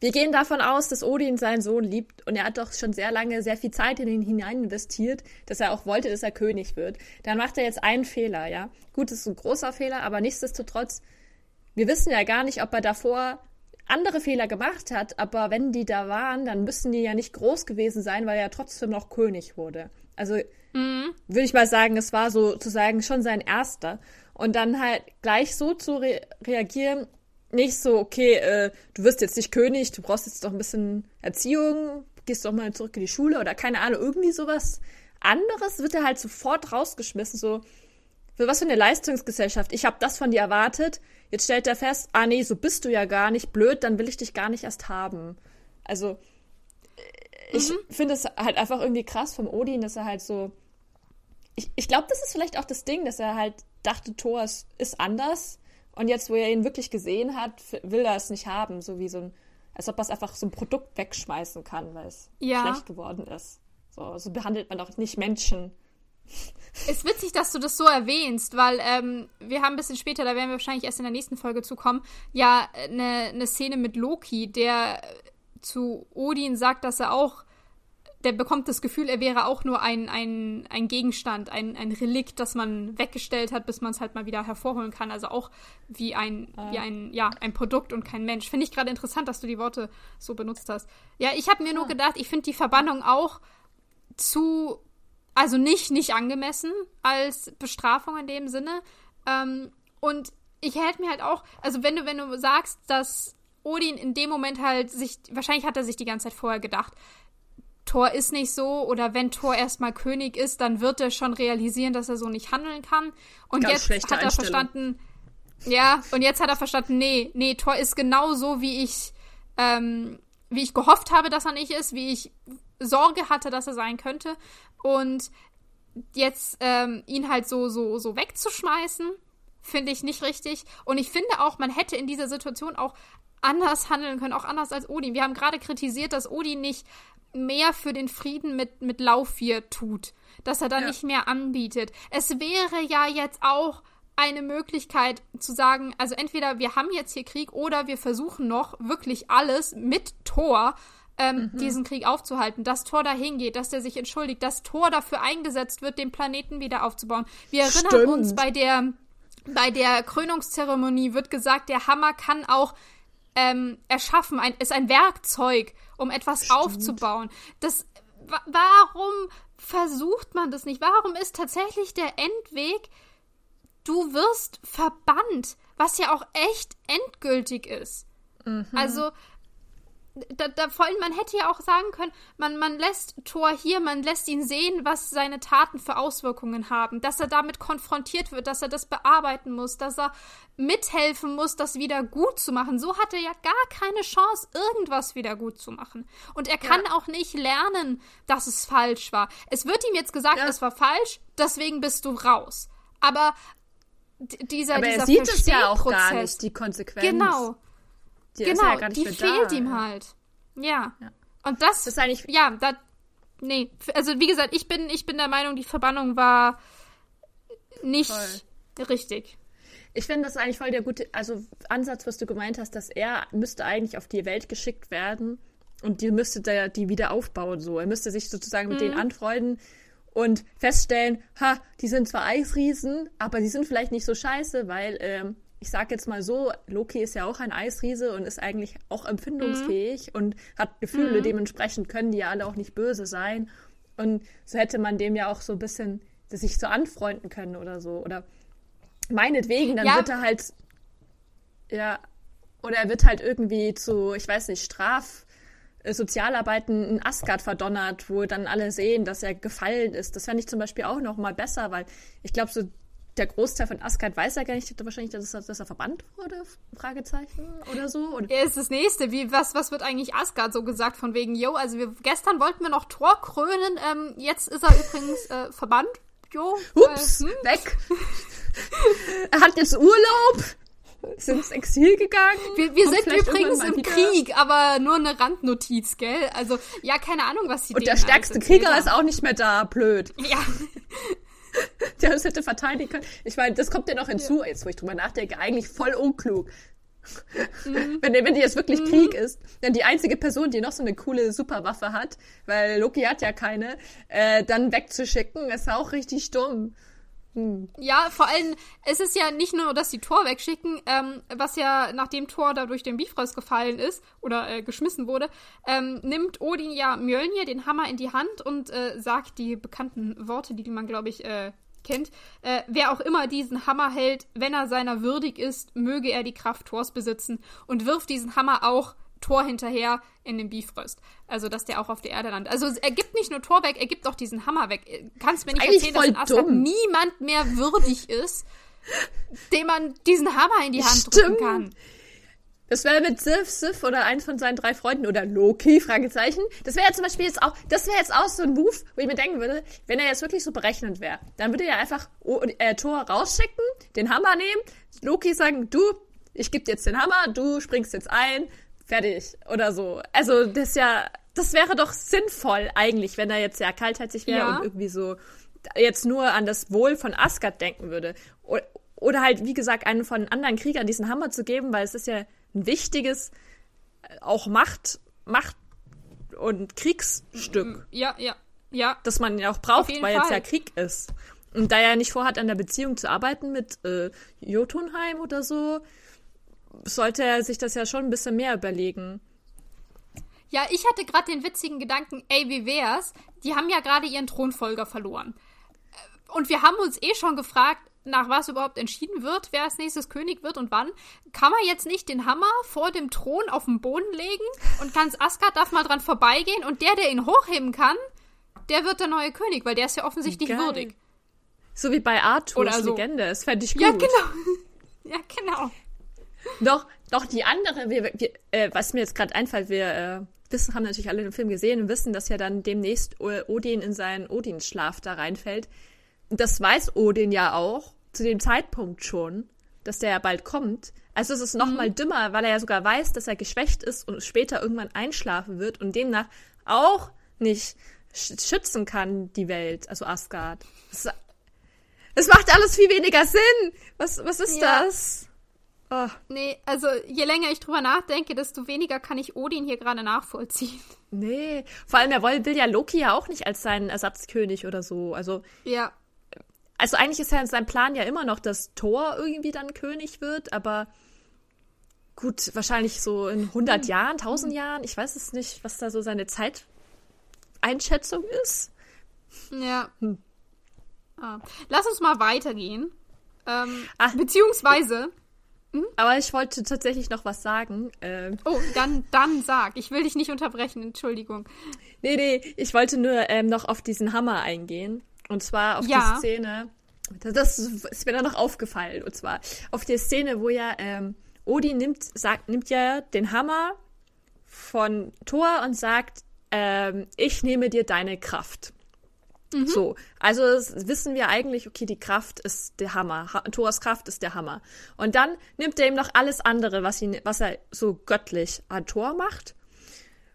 wir gehen davon aus, dass Odin seinen Sohn liebt und er hat doch schon sehr lange sehr viel Zeit in ihn hinein investiert, dass er auch wollte, dass er König wird. Dann macht er jetzt einen Fehler, ja. Gut, das ist ein großer Fehler, aber nichtsdestotrotz, wir wissen ja gar nicht, ob er davor andere Fehler gemacht hat, aber wenn die da waren, dann müssen die ja nicht groß gewesen sein, weil er trotzdem noch König wurde. Also würde ich mal sagen, es war sozusagen schon sein erster. Und dann halt gleich so zu re reagieren, nicht so, okay, äh, du wirst jetzt nicht König, du brauchst jetzt doch ein bisschen Erziehung, gehst doch mal zurück in die Schule oder keine Ahnung, irgendwie sowas anderes, wird er halt sofort rausgeschmissen, so, für was für eine Leistungsgesellschaft. Ich habe das von dir erwartet, jetzt stellt er fest, ah nee, so bist du ja gar nicht, blöd, dann will ich dich gar nicht erst haben. Also, ich finde es halt einfach irgendwie krass vom Odin, dass er halt so. Ich, ich glaube, das ist vielleicht auch das Ding, dass er halt dachte, Thor ist, anders. Und jetzt, wo er ihn wirklich gesehen hat, will er es nicht haben. So wie so ein. Als ob er es einfach so ein Produkt wegschmeißen kann, weil es Ja. schlecht geworden ist. So, so behandelt man doch nicht Menschen. Ist witzig, dass du das so erwähnst, weil ähm, wir haben ein bisschen später, da werden wir wahrscheinlich erst in der nächsten Folge zukommen, ja, eine eine Szene mit Loki, der zu Odin sagt, dass er auch, der bekommt das Gefühl, er wäre auch nur ein, ein, ein Gegenstand, ein, ein Relikt, das man weggestellt hat, bis man es halt mal wieder hervorholen kann. Also auch wie ein, wie ein, ja, ein Produkt und kein Mensch. Finde ich gerade interessant, dass du die Worte so benutzt hast. Ja, ich habe mir nur gedacht, ich finde die Verbannung auch zu, also nicht, nicht angemessen als Bestrafung in dem Sinne. Ähm, und ich hätte mir halt auch, also wenn du, wenn du sagst, dass Odin in dem Moment halt sich, wahrscheinlich hat er sich die ganze Zeit vorher gedacht, Thor ist nicht so oder wenn Thor erstmal König ist, dann wird er schon realisieren, dass er so nicht handeln kann. Und Ganz jetzt hat er verstanden, ja, und jetzt hat er verstanden, nee, nee, Thor ist genau so, wie ich, ähm, wie ich gehofft habe, dass er nicht ist, wie ich Sorge hatte, dass er sein könnte. Und jetzt ähm, ihn halt so, so, so wegzuschmeißen, finde ich nicht richtig. Und ich finde auch, man hätte in dieser Situation auch anders handeln können, auch anders als Odin. Wir haben gerade kritisiert, dass Odin nicht mehr für den Frieden mit, mit Laufir tut, dass er da Ja. nicht mehr anbietet. Es wäre ja jetzt auch eine Möglichkeit zu sagen, also entweder wir haben jetzt hier Krieg oder wir versuchen noch wirklich alles mit Thor ähm, diesen Krieg aufzuhalten, dass Thor dahin geht, dass der sich entschuldigt, dass Thor dafür eingesetzt wird, den Planeten wieder aufzubauen. Wir erinnern Stimmt. uns bei der bei der Krönungszeremonie wird gesagt, der Hammer kann auch ähm, erschaffen, ein, ist ein Werkzeug, um etwas aufzubauen. Das, wa warum versucht man das nicht? Warum ist tatsächlich der Endweg, du wirst verbannt, was ja auch echt endgültig ist. Also, da, da vor allem, man hätte ja auch sagen können, man, man lässt Thor hier, man lässt ihn sehen, was seine Taten für Auswirkungen haben, dass er damit konfrontiert wird, dass er das bearbeiten muss, dass er mithelfen muss, das wieder gut zu machen. So hat er ja gar keine Chance, irgendwas wieder gut zu machen. Und er kann auch nicht lernen, dass es falsch war. Es wird ihm jetzt gesagt, Ja. es war falsch, deswegen bist du raus. Aber dieser, Aber dieser er sieht es ja auch gar nicht, die Konsequenz. Genau. Die ist Genau, ja die fehlt da. ihm halt. Ja. Ja. Und das, Das ist eigentlich ja, da, nee, also wie gesagt, ich bin, ich bin der Meinung, die Verbannung war nicht richtig. Ich finde das eigentlich voll der gute also Ansatz, was du gemeint hast, dass er müsste eigentlich auf die Welt geschickt werden und die müsste der, die wieder aufbauen so. Er müsste sich sozusagen mit denen anfreunden und feststellen, ha, die sind zwar Eisriesen, aber die sind vielleicht nicht so scheiße, weil ähm, ich sag jetzt mal so, Loki ist ja auch ein Eisriese und ist eigentlich auch empfindungsfähig und hat Gefühle, dementsprechend können die ja alle auch nicht böse sein. Und so hätte man dem ja auch so ein bisschen sich so anfreunden können oder so. Oder meinetwegen, dann Ja. wird er halt, ja, oder er wird halt irgendwie zu, ich weiß nicht, Straf, äh, Sozialarbeiten in Asgard verdonnert, wo dann alle sehen, dass er gefallen ist. Das fände ich zum Beispiel auch noch mal besser, weil ich glaube, so der Großteil von Asgard weiß ja gar nicht, wahrscheinlich, dass, dass er verbannt wurde, Fragezeichen oder so. Und ja, ist das nächste. Wie, was, was wird eigentlich Asgard so gesagt von wegen, yo, also wir, gestern wollten wir noch Thor krönen, ähm, jetzt ist er übrigens äh, verbannt. Jo. Ups, äh, hm? weg. er hat jetzt Urlaub. Ist ins Exil gegangen. Wir, wir sind übrigens im wieder. Krieg, aber nur eine Randnotiz, gell? Also, ja, keine Ahnung, was sie Und der stärkste Krieger ist auch nicht mehr da, blöd. Ja. der uns hätte verteidigen können. Ich meine, das kommt ja noch hinzu, ja. jetzt wo ich drüber nachdenke, eigentlich voll unklug. Mhm. wenn, wenn die jetzt wirklich mhm. Krieg ist, dann die einzige Person, die noch so eine coole Superwaffe hat, weil Loki hat ja keine, äh, dann wegzuschicken, ist auch richtig dumm. Hm. Ja, vor allem, es ist ja nicht nur, dass die Tor wegschicken, ähm, was ja nachdem Tor da durch den Bifrost gefallen ist oder äh, geschmissen wurde, ähm, nimmt Odin ja Mjölnir den Hammer in die Hand und äh, sagt die bekannten Worte, die man, glaube ich, äh, kennt. Äh, wer auch immer diesen Hammer hält, wenn er seiner würdig ist, möge er die Kraft Thors besitzen und wirft diesen Hammer auch Tor hinterher in den Bifrost. Also, dass der auch auf der Erde landet. Also, er gibt nicht nur Tor weg, er gibt auch diesen Hammer weg. Kannst mir nicht erzählen, dass in Asgard dumm. niemand mehr würdig ist, dem man diesen Hammer in die Hand Stimmt. drücken kann. Das wäre mit Sif, Sif oder eins von seinen drei Freunden oder Loki, Fragezeichen. Das wäre ja zum Beispiel jetzt auch, das wäre jetzt auch so ein Move, wo ich mir denken würde, wenn er jetzt wirklich so berechnend wäre, dann würde er einfach äh, Thor rausschicken, den Hammer nehmen, Loki sagen, du, ich gebe dir jetzt den Hammer, du springst jetzt ein, fertig oder so. Also das ja, das wäre doch sinnvoll eigentlich, wenn er jetzt ja kaltherzig wäre ja. und irgendwie so jetzt nur an das Wohl von Asgard denken würde. Oder halt, wie gesagt, einen von anderen Kriegern diesen Hammer zu geben, weil es ist ja ein wichtiges, äh, auch Macht, Macht und Kriegsstück. Ja, ja, ja. Das man ja auch braucht, weil Fall. jetzt ja Krieg ist. Und da er nicht vorhat, an der Beziehung zu arbeiten mit äh, Jotunheim oder so, sollte er sich das ja schon ein bisschen mehr überlegen. Ja, ich hatte gerade den witzigen Gedanken, ey, wie wär's? Die haben ja gerade ihren Thronfolger verloren. Und wir haben uns eh schon gefragt, nach was überhaupt entschieden wird, wer als nächstes König wird und wann. Kann man jetzt nicht den Hammer vor dem Thron auf den Boden legen und ganz Asgard darf mal dran vorbeigehen und der, der ihn hochheben kann, der wird der neue König, weil der ist ja offensichtlich Geil. würdig. So wie bei Arthurs so. Legende, das fände ich gut. Ja, genau. ja, genau. Doch, doch, die andere, wir, wir, äh, was mir jetzt gerade einfällt, wir äh, wissen, haben natürlich alle den Film gesehen und wissen, dass ja dann demnächst Odin in seinen Odin-Schlaf da reinfällt. Das weiß Odin ja auch, zu dem Zeitpunkt schon, dass der ja bald kommt. Also es ist noch mhm. mal dümmer, weil er ja sogar weiß, dass er geschwächt ist und später irgendwann einschlafen wird und demnach auch nicht schützen kann, die Welt, also Asgard. Es macht alles viel weniger Sinn. Was, was ist ja. das? Oh. Nee, also je länger ich drüber nachdenke, desto weniger kann ich Odin hier gerade nachvollziehen. Nee, vor allem er will, ja Loki ja auch nicht als seinen Ersatzkönig oder so. Also ja. Also eigentlich ist ja sein Plan ja immer noch, dass Thor irgendwie dann König wird, aber gut, wahrscheinlich so in 100 hm. Jahren, 1000 Jahren, ich weiß es nicht, was da so seine Zeiteinschätzung ist. Ja. Hm. Ah. Lass uns mal weitergehen. Ähm, Ach, beziehungsweise Mhm. Aber ich wollte tatsächlich noch was sagen. Ähm, oh, dann, dann sag. Ich will dich nicht unterbrechen, Entschuldigung. Nee, nee, ich wollte nur ähm, noch auf diesen Hammer eingehen. Und zwar auf ja. die Szene. Das ist mir dann noch aufgefallen. Und zwar auf die Szene, wo ja ähm, Odin nimmt, sagt, nimmt ja den Hammer von Thor und sagt, ähm, ich nehme dir deine Kraft. Mhm. So, also wissen wir eigentlich, okay, die Kraft ist der Hammer. Ha Thors Kraft ist der Hammer. Und dann nimmt er ihm noch alles andere, was, ihn, was er so göttlich an Thor macht.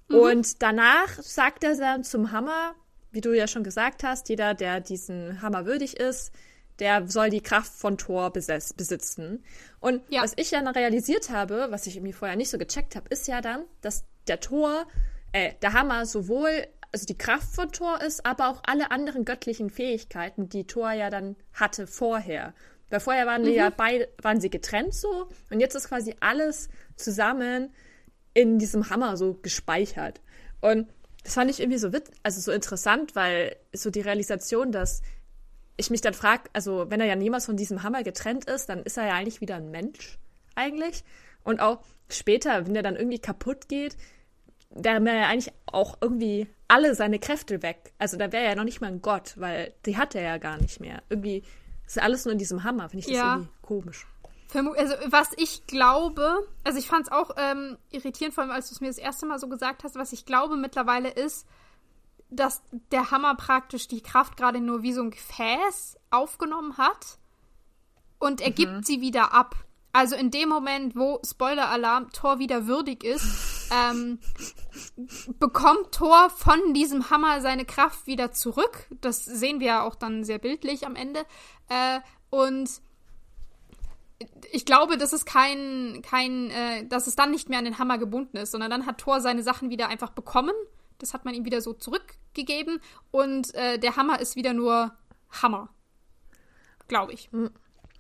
Mhm. Und danach sagt er dann zum Hammer, wie du ja schon gesagt hast, jeder, der diesen Hammer würdig ist, der soll die Kraft von Thor besitzen. Und ja. was ich dann realisiert habe, was ich irgendwie vorher nicht so gecheckt habe, ist ja dann, dass der Thor, äh, der Hammer sowohl also die Kraft von Thor ist, aber auch alle anderen göttlichen Fähigkeiten, die Thor ja dann hatte vorher. Weil vorher waren mhm. die ja beide, waren sie getrennt so und jetzt ist quasi alles zusammen in diesem Hammer so gespeichert. Und das fand ich irgendwie so wit also so interessant, weil so die Realisation, dass ich mich dann frage, also wenn er ja niemals von diesem Hammer getrennt ist, dann ist er ja eigentlich wieder ein Mensch, eigentlich. Und auch später, wenn er dann irgendwie kaputt geht, wären ja eigentlich auch irgendwie alle seine Kräfte weg. Also da wäre er ja noch nicht mal ein Gott, weil die hat er ja gar nicht mehr. Irgendwie ist alles nur in diesem Hammer, finde ich das Ja. irgendwie komisch. Also, was ich glaube, also ich fand es auch ähm, irritierend, vor allem als du es mir das erste Mal so gesagt hast, was ich glaube mittlerweile ist, dass der Hammer praktisch die Kraft gerade nur wie so ein Gefäß aufgenommen hat und er gibt sie wieder ab. Also in dem Moment, wo Spoiler-Alarm Thor wieder würdig ist, ähm, bekommt Thor von diesem Hammer seine Kraft wieder zurück. Das sehen wir ja auch dann sehr bildlich am Ende. Äh, und ich glaube, das ist kein, kein, äh, dass es dann nicht mehr an den Hammer gebunden ist, sondern dann hat Thor seine Sachen wieder einfach bekommen. Das hat man ihm wieder so zurückgegeben und äh, der Hammer ist wieder nur Hammer. Glaube ich.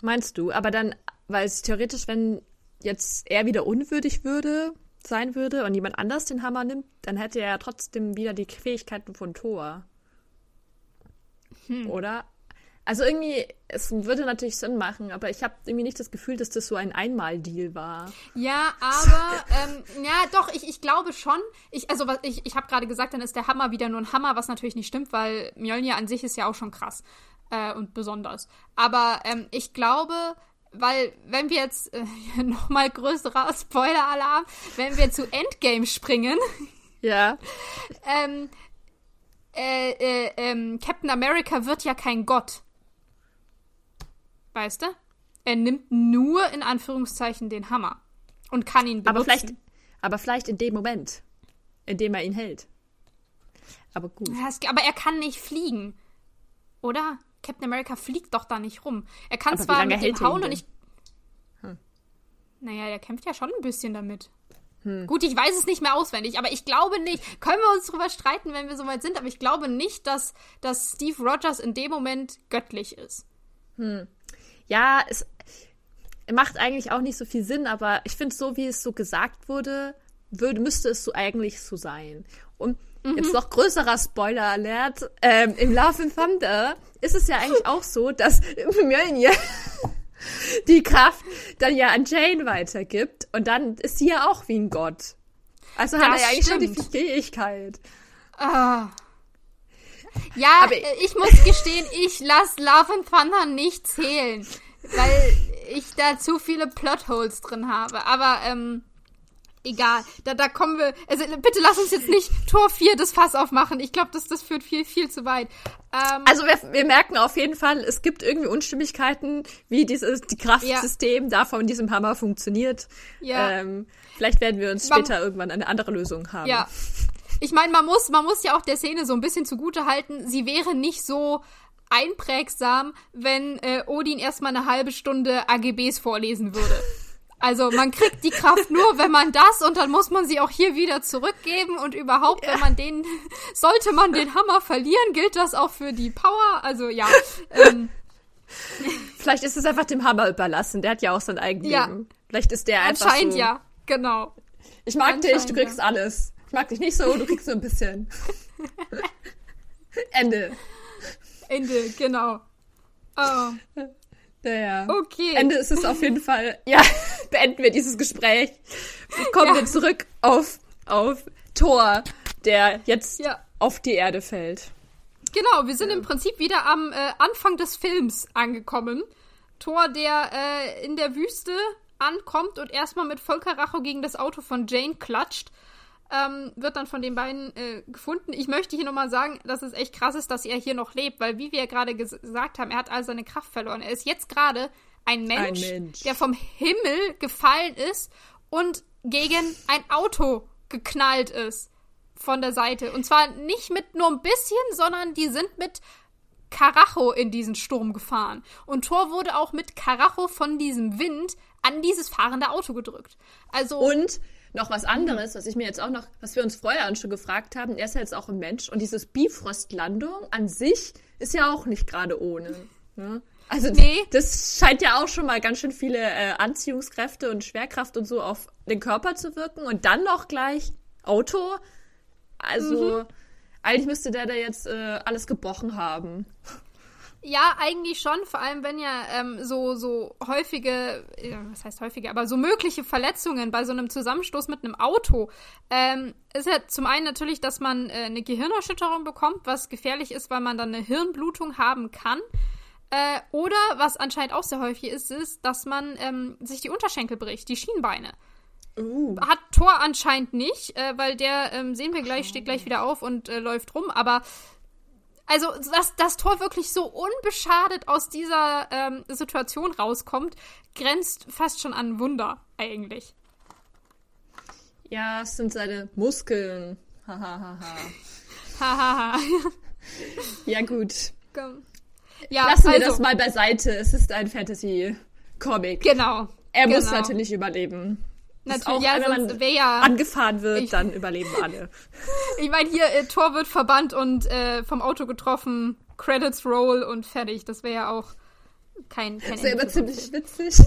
Meinst du? Aber dann, weil es theoretisch, wenn jetzt er wieder unwürdig würde, sein würde und jemand anders den Hammer nimmt, dann hätte er ja trotzdem wieder die Fähigkeiten von Thor. Oder? Also irgendwie, es würde natürlich Sinn machen, aber ich habe irgendwie nicht das Gefühl, dass das so ein Einmal-Deal war. Ja, aber ähm, ja, doch, ich, ich glaube schon. Ich, also was ich, ich habe gerade gesagt, dann ist der Hammer wieder nur ein Hammer, was natürlich nicht stimmt, weil Mjolnir an sich ist ja auch schon krass äh, und besonders. Aber ähm, ich glaube, weil wenn wir jetzt äh, nochmal größerer Spoiler-Alarm, wenn wir zu Endgame springen, Ja. ähm, äh, äh, ähm, Captain America wird ja kein Gott. Weißt du? Er nimmt nur in Anführungszeichen den Hammer und kann ihn benutzen. Aber vielleicht, aber vielleicht in dem Moment, in dem er ihn hält. Aber gut. Aber er kann nicht fliegen. Oder? Captain America fliegt doch da nicht rum. Er kann Aber zwar mit dem hauen und ich. Naja, der kämpft ja schon ein bisschen damit. Hm. Gut, ich weiß es nicht mehr auswendig, aber ich glaube nicht, können wir uns drüber streiten, wenn wir soweit sind, aber ich glaube nicht, dass, dass Steve Rogers in dem Moment göttlich ist. Ja, es macht eigentlich auch nicht so viel Sinn, aber ich finde, so wie es so gesagt wurde, würde, müsste es so eigentlich so sein. Und jetzt noch größerer Spoiler-Alert, ähm, im Love and Thunder ist es ja eigentlich auch so, dass Mjölnir die Kraft dann ja an Jane weitergibt und dann ist sie ja auch wie ein Gott. Also hat Das er ja eigentlich schon die stimmt. Fähigkeit. Ah. Ja, Aber- äh, ich muss gestehen, ich lasse Love and Thunder nicht zählen, weil ich da zu viele Plotholes drin habe. Aber ähm, egal, da, da kommen wir. Also bitte lass uns jetzt nicht Tor 4 das Fass aufmachen. Ich glaube, das, das führt viel, viel zu weit. Ähm, Also wir, wir merken auf jeden Fall, es gibt irgendwie Unstimmigkeiten, wie dieses die Kraftsystem da von diesem Hammer funktioniert. Ja. Ähm, vielleicht werden wir uns Man- später irgendwann eine andere Lösung haben. Ja. Ich meine, man muss, man muss ja auch der Szene so ein bisschen zugute halten, sie wäre nicht so einprägsam, wenn äh, Odin erstmal eine halbe Stunde AGBs vorlesen würde. Also man kriegt die Kraft nur, wenn man das und dann muss man sie auch hier wieder zurückgeben und überhaupt, wenn man den, sollte man den Hammer verlieren, gilt das auch für die Power. Also ja, ähm, Vielleicht ist es einfach dem Hammer überlassen. Der hat ja auch sein eigenes Ja. Leben. Vielleicht ist der einfach anscheinend so, ja, genau. Ich mag dich, du kriegst ja. alles. Ich mag dich nicht so, du kriegst nur ein bisschen. Ende. Ende, genau. Oh, Naja. okay. Ende ist es auf jeden Fall. Ja, beenden wir dieses Gespräch. Kommen Ja. wir zurück auf, auf Thor, der jetzt Ja. auf die Erde fällt. Genau, wir sind im Prinzip wieder am äh, Anfang des Films angekommen. Thor, der äh, in der Wüste ankommt und erstmal mit Volkerracho gegen das Auto von Jane klatscht, ähm, wird dann von den beiden äh, gefunden. Ich möchte hier nochmal sagen, dass es echt krass ist, dass er hier noch lebt, weil wie wir ja gerade ges gesagt haben, er hat all seine Kraft verloren. Er ist jetzt gerade ein Mensch, Mensch. der vom Himmel gefallen ist und gegen ein Auto geknallt ist von der Seite. Und zwar nicht mit nur ein bisschen, sondern die sind mit Karacho in diesen Sturm gefahren. Und Thor wurde auch mit Karacho von diesem Wind an dieses fahrende Auto gedrückt. Also, Und noch was anderes, was ich mir jetzt auch noch, was wir uns vorher schon gefragt haben, er ist ja jetzt auch ein Mensch und dieses Bifrostlandung an sich ist ja auch nicht gerade ohne. Ne? Also Nee. das scheint ja auch schon mal ganz schön viele äh, Anziehungskräfte und Schwerkraft und so auf den Körper zu wirken und dann noch gleich Auto. Also eigentlich müsste der da jetzt äh, alles gebrochen haben. Ja, eigentlich schon, vor allem wenn ja ähm, so, so häufige, ja, was heißt häufige, aber so mögliche Verletzungen bei so einem Zusammenstoß mit einem Auto, ähm, ist ja zum einen natürlich, dass man äh, eine Gehirnerschütterung bekommt, was gefährlich ist, weil man dann eine Hirnblutung haben kann. Äh, oder, was anscheinend auch sehr häufig ist, ist, dass man ähm, sich die Unterschenkel bricht, die Schienbeine. Uh. Hat Thor anscheinend nicht, äh, weil der, ähm, sehen wir gleich, steht gleich wieder auf und äh, läuft rum, aber also, dass das Tor wirklich so unbeschadet aus dieser ähm, Situation rauskommt, grenzt fast schon an Wunder, eigentlich. Ja, es sind seine Muskeln. Hahaha. Hahaha. ja, gut. ja, Lassen wir also, das mal beiseite. Es ist ein Fantasy-Comic. Genau. Er muss genau. natürlich überleben. Natürlich, auch, ja, wenn sonst man wäre ja. angefahren wird, Ich- dann überleben alle. Ich meine, hier, äh, Tor wird verbannt und äh, vom Auto getroffen, Credits roll und fertig. Das wäre ja auch kein, kein Das wäre für ziemlich witzig.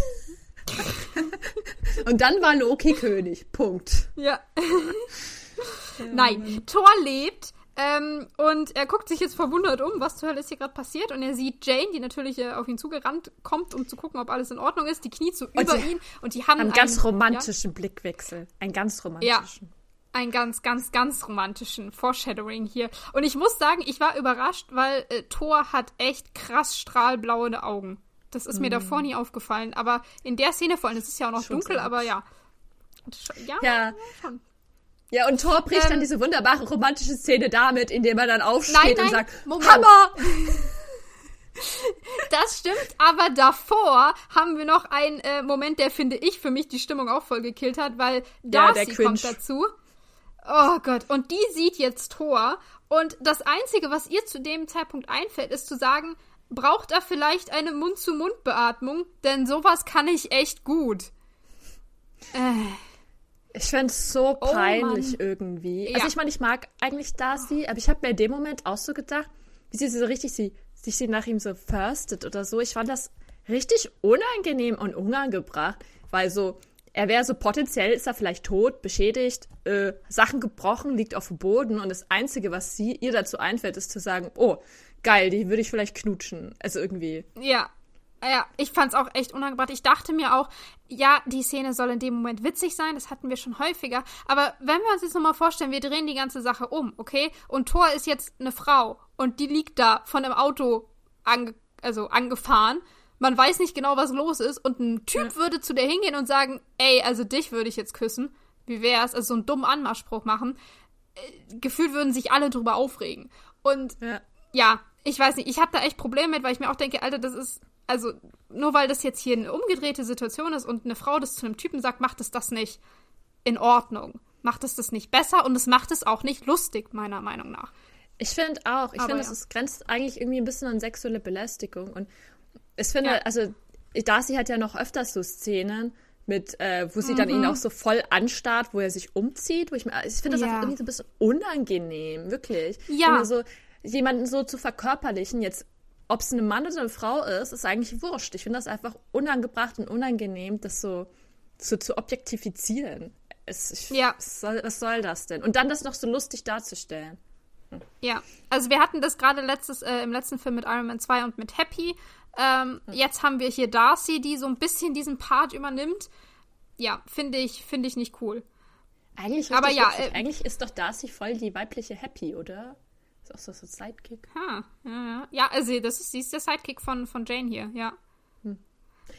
Und dann war Loki König. Punkt. Ja. Nein, Thor lebt ähm, und er guckt sich jetzt verwundert um, was zur Hölle ist hier gerade passiert. Und er sieht Jane, die natürlich äh, auf ihn zugerannt kommt, um zu gucken, ob alles in Ordnung ist. Die kniet so über ihn und die haben Einen ganz romantischen Blickwechsel. Einen ganz romantischen. Ja, einen ganz, ganz, ganz romantischen Foreshadowing hier. Und ich muss sagen, ich war überrascht, weil äh, Thor hat echt krass strahlblaue Augen. Das ist mir davor nie aufgefallen. Aber in der Szene vor allem, es ist ja auch noch Mhm. Schon dunkel, sehr aber ja. Ja, Ja. schon. Ja, und Thor bricht Ähm, dann diese wunderbare romantische Szene damit, indem er dann aufsteht Nein, und nein, sagt, Moment. Hammer! Das stimmt, aber davor haben wir noch einen äh, Moment, der finde ich für mich die Stimmung auch voll gekillt hat, weil Ja, Darcy Cringe. kommt dazu. Oh Gott, und die sieht jetzt Thor und das Einzige, was ihr zu dem Zeitpunkt einfällt, ist zu sagen, braucht er vielleicht eine Mund-zu-Mund-Beatmung, denn sowas kann ich echt gut. Äh, Ich find's so Oh, peinlich Mann. irgendwie. Ja. Also ich meine, ich mag eigentlich Darcy, aber ich habe mir in dem Moment auch so gedacht, wie sie so richtig sie, sich sie nach ihm so firstet oder so. Ich fand das richtig unangenehm und unangebracht, weil so, er wäre so potenziell, ist er vielleicht tot, beschädigt, äh, Sachen gebrochen, liegt auf dem Boden und das Einzige, was sie ihr dazu einfällt, ist zu sagen, oh, geil, die würde ich vielleicht knutschen. Also irgendwie. Ja. Ja, ich fand's auch echt unangebracht. Ich dachte mir auch, ja, die Szene soll in dem Moment witzig sein, das hatten wir schon häufiger. Aber wenn wir uns jetzt nochmal vorstellen, wir drehen die ganze Sache um, okay? Und Thor ist jetzt eine Frau und die liegt da von einem Auto ange also angefahren. Man weiß nicht genau, was los ist. Und ein Typ würde zu der hingehen und sagen, ey, also dich würde ich jetzt küssen. Wie wär's? Also so einen dummen Anmachspruch machen. Äh, gefühlt würden sich alle drüber aufregen. Und Ja. ja, ich weiß nicht, ich habe da echt Probleme mit, weil ich mir auch denke, Alter, das ist, also nur weil das jetzt hier eine umgedrehte Situation ist und eine Frau das zu einem Typen sagt, macht es das nicht in Ordnung. Macht es das nicht besser und es macht es auch nicht lustig, meiner Meinung nach. Ich finde auch. Ich finde, ja. es grenzt eigentlich irgendwie ein bisschen an sexuelle Belästigung. Und ich finde, Ja. also Darcy hat ja noch öfters so Szenen mit, äh, wo sie dann Mhm. ihn auch so voll anstarrt, wo er sich umzieht, wo ich mir, ich finde das Ja. einfach irgendwie so ein bisschen unangenehm, wirklich. Ja. So, jemanden so zu verkörperlichen, jetzt, ob es eine Mann oder eine Frau ist, ist eigentlich wurscht. Ich finde das einfach unangebracht und unangenehm, das so, so zu objektifizieren. Es, ich, Ja. was, soll, was soll das denn? Und dann das noch so lustig darzustellen. Ja, also wir hatten das gerade letztes, äh, im letzten Film mit Iron Man 2 und mit Happy. Ähm, Jetzt haben wir hier Darcy, die so ein bisschen diesen Part übernimmt. Ja, finde ich, finde ich nicht cool. Eigentlich, Aber ja, äh, eigentlich ist doch Darcy voll die weibliche Happy, oder? Ist auch so so ein Sidekick. Ha, ja, ja. ja, also das ist, sie ist der Sidekick von, von Jane hier, ja.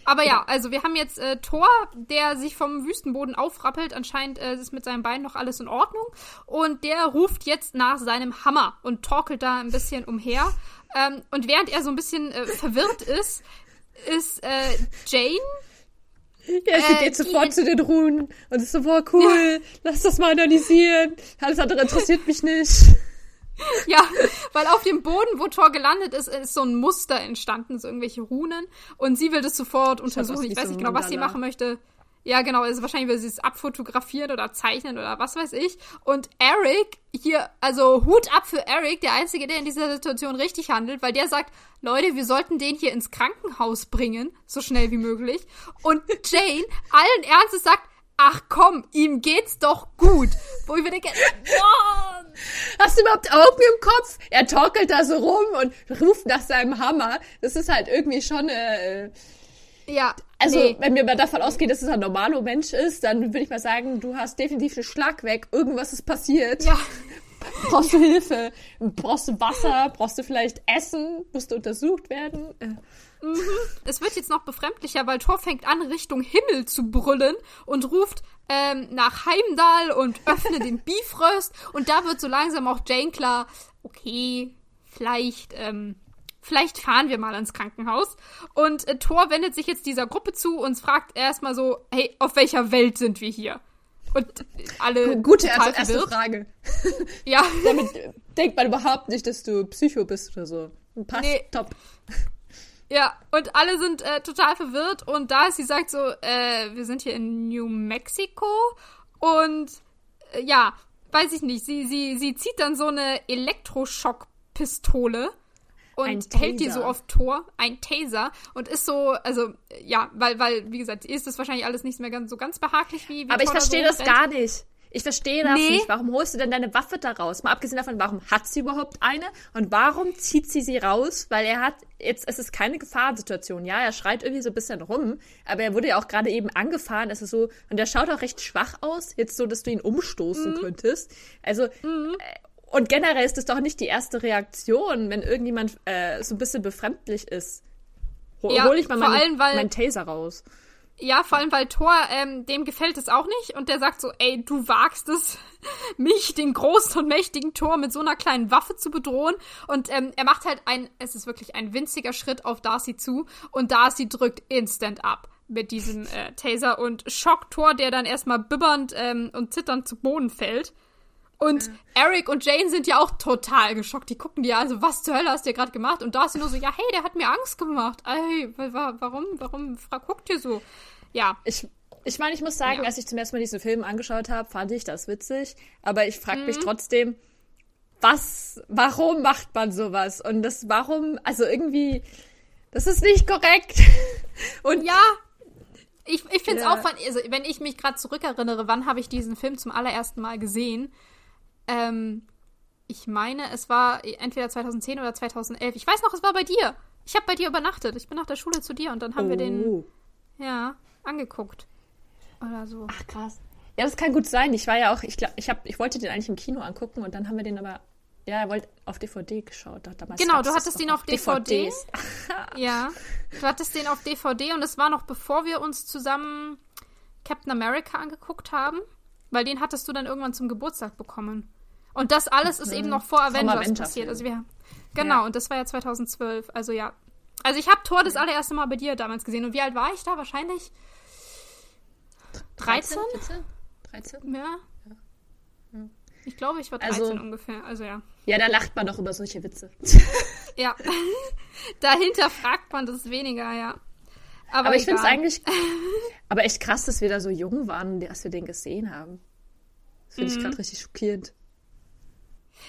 Aber ja, also wir haben jetzt äh, Thor, der sich vom Wüstenboden aufrappelt. Anscheinend äh, ist mit seinem Bein noch alles in Ordnung. Und der ruft jetzt nach seinem Hammer und torkelt da ein bisschen umher. Ähm, und während er so ein bisschen äh, verwirrt ist, ist äh, Jane Ja, sie Äh, geht sofort zu den Runen und ist so, boah, cool, lass das mal analysieren. Alles andere interessiert mich nicht. Ja, weil auf dem Boden, wo Thor gelandet ist, ist so ein Muster entstanden, so irgendwelche Runen. Und sie will das sofort untersuchen. Ich wie weiß nicht genau, was sie machen möchte. Ja, genau, also wahrscheinlich will sie es abfotografieren oder zeichnen oder was weiß ich. Und Eric hier, also Hut ab für Eric, der Einzige, der in dieser Situation richtig handelt, weil der sagt, Leute, wir sollten den hier ins Krankenhaus bringen, so schnell wie möglich. Und Jane allen Ernstes sagt, ach komm, ihm geht's doch gut. Wo ich mir denke, oh, Hast du überhaupt Augen im Kopf? Er torkelt da so rum und ruft nach seinem Hammer. Das ist halt irgendwie schon. Äh, ja. Also, nee. wenn wir mal davon ausgehen, dass es ein normaler Mensch ist, dann würde ich mal sagen, du hast definitiv einen Schlag weg. Irgendwas ist passiert. Ja. Brauchst du Hilfe? Brauchst du Wasser? Brauchst du vielleicht Essen? Musst du untersucht werden? Äh. Es wird jetzt noch befremdlicher, weil Thor fängt an, Richtung Himmel zu brüllen und ruft ähm, nach Heimdall und öffne den Bifröst. Und da wird so langsam auch Jane klar, okay, vielleicht, ähm, vielleicht fahren wir mal ins Krankenhaus. Und äh, Thor wendet sich jetzt dieser Gruppe zu und fragt erstmal so, hey, auf welcher Welt sind wir hier? Und alle Gute erste, erste. Frage. Ja. Damit denkt man überhaupt nicht, dass du Psycho bist oder so. Passt, Nee. top. Ja, und alle sind äh, total verwirrt und da sie sagt so, äh, wir sind hier in New Mexico und äh, ja, weiß ich nicht, sie, sie, sie zieht dann so eine Elektroschockpistole und hält die so auf Tor, ein Taser und ist so, also ja, weil, weil, wie gesagt, ist das wahrscheinlich alles nicht mehr ganz so ganz behaglich wie, wie Aber ich verstehe das gar nicht. Ich verstehe das Nee. nicht. Warum holst du denn deine Waffe da raus? Mal abgesehen davon, warum hat sie überhaupt eine? Und warum zieht sie sie raus? Weil er hat, jetzt, es ist keine Gefahrsituation. Ja, er schreit irgendwie so ein bisschen rum, aber er wurde ja auch gerade eben angefahren. Es ist so, und er schaut auch recht schwach aus. Jetzt so, dass du ihn umstoßen Mhm. könntest. Also, äh, und generell ist das doch nicht die erste Reaktion, wenn irgendjemand äh, so ein bisschen befremdlich ist. Hol, Ja, hol ich mal vor meine, allem, meinen Taser raus. Ja, vor allem, weil Thor, ähm, dem gefällt es auch nicht und der sagt so, ey, du wagst es, mich, den großen und mächtigen Thor, mit so einer kleinen Waffe zu bedrohen. Und ähm, er macht halt ein, es ist wirklich ein winziger Schritt auf Darcy zu und Darcy drückt instant ab mit diesem äh, Taser und schockt Thor, der dann erstmal bibbernd ähm, und zitternd zu Boden fällt. Und Eric und Jane sind ja auch total geschockt. Die gucken die an, so, was zur Hölle hast du gerade gemacht? Und Darcy nur so, ja, hey, der hat mir Angst gemacht. Ey, wa- wa- warum, warum, guckt ihr so? Ja, Ich, ich meine, ich muss sagen, Ja. als ich zum ersten Mal diesen Film angeschaut habe, fand ich das witzig. Aber ich frage Mhm. mich trotzdem, was, warum macht man sowas? Und das, warum, also irgendwie, das ist nicht korrekt. Und Ja, ich, ich finde es Ja. auch, also wenn ich mich gerade zurückerinnere, wann habe ich diesen Film zum allerersten Mal gesehen? Ähm, ich meine, es war entweder 2010 oder 2011. Ich weiß noch, es war bei dir. Ich habe bei dir übernachtet. Ich bin nach der Schule zu dir und dann haben wir den, Oh. ja, angeguckt. Oder so. Ach krass. Ja, das kann gut sein. Ich war ja auch, ich glaube, ich hab, ich wollte den eigentlich im Kino angucken und dann haben wir den aber, ja, er wollte auf DVD geschaut. Damals Genau, du hattest ihn auf DVD. Ja, du hattest den auf DVD und es war noch bevor wir uns zusammen Captain America angeguckt haben, weil den hattest du dann irgendwann zum Geburtstag bekommen. Und das alles ist eben noch vor Avengers passiert. Also wir, genau, Ja. und das war ja 2012. Also ja. Also ich habe Thor das allererste Mal bei dir damals gesehen. Und wie alt war ich da? Wahrscheinlich 13? 14? 13? Ja. Ich glaube, ich war 13 Also- ungefähr. Also ja. Ja, da lacht man doch über solche Witze. Ja. Dahinter fragt man das weniger, ja. Aber, Aber ich finde es eigentlich, aber echt krass, dass wir da so jung waren, dass wir den gesehen haben. Das finde Mhm. ich gerade richtig schockierend.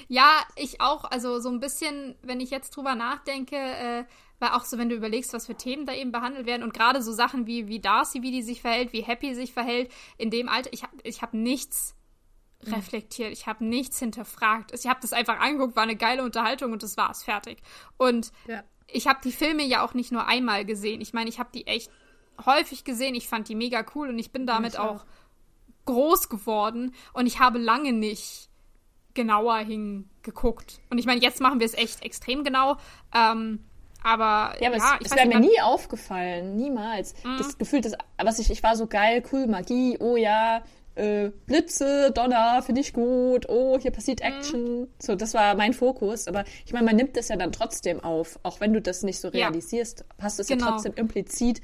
Ja, ich auch. Also so ein bisschen, wenn ich jetzt drüber nachdenke, äh, weil auch so, wenn du überlegst, was für Themen da eben behandelt werden und gerade so Sachen wie, wie Darcy, wie die sich verhält, wie Happy sich verhält, in dem Alter, ich habe ich hab nichts reflektiert, ich habe nichts hinterfragt. Ich habe das einfach angeguckt, war eine geile Unterhaltung und das war's, fertig. Und Ja. ich habe die Filme ja auch nicht nur einmal gesehen. Ich meine, ich habe die echt häufig gesehen. Ich fand die mega cool und ich bin damit ich auch auch. groß geworden und ich habe lange nicht genauer hingeguckt. Und ich meine, jetzt machen wir es echt extrem genau. Ähm, aber Ja, aber ja, es, es wäre mir Mhm. nie aufgefallen. Niemals. Das Gefühl, das, was ich, ich war so geil, cool, Magie, oh ja, äh, Blitze, Donner, finde ich gut, oh, hier Mhm. passiert Action. So, das war mein Fokus. Aber ich meine, man nimmt das ja dann trotzdem auf. Auch wenn du das nicht so Ja. realisierst, hast du es Genau. ja trotzdem implizit.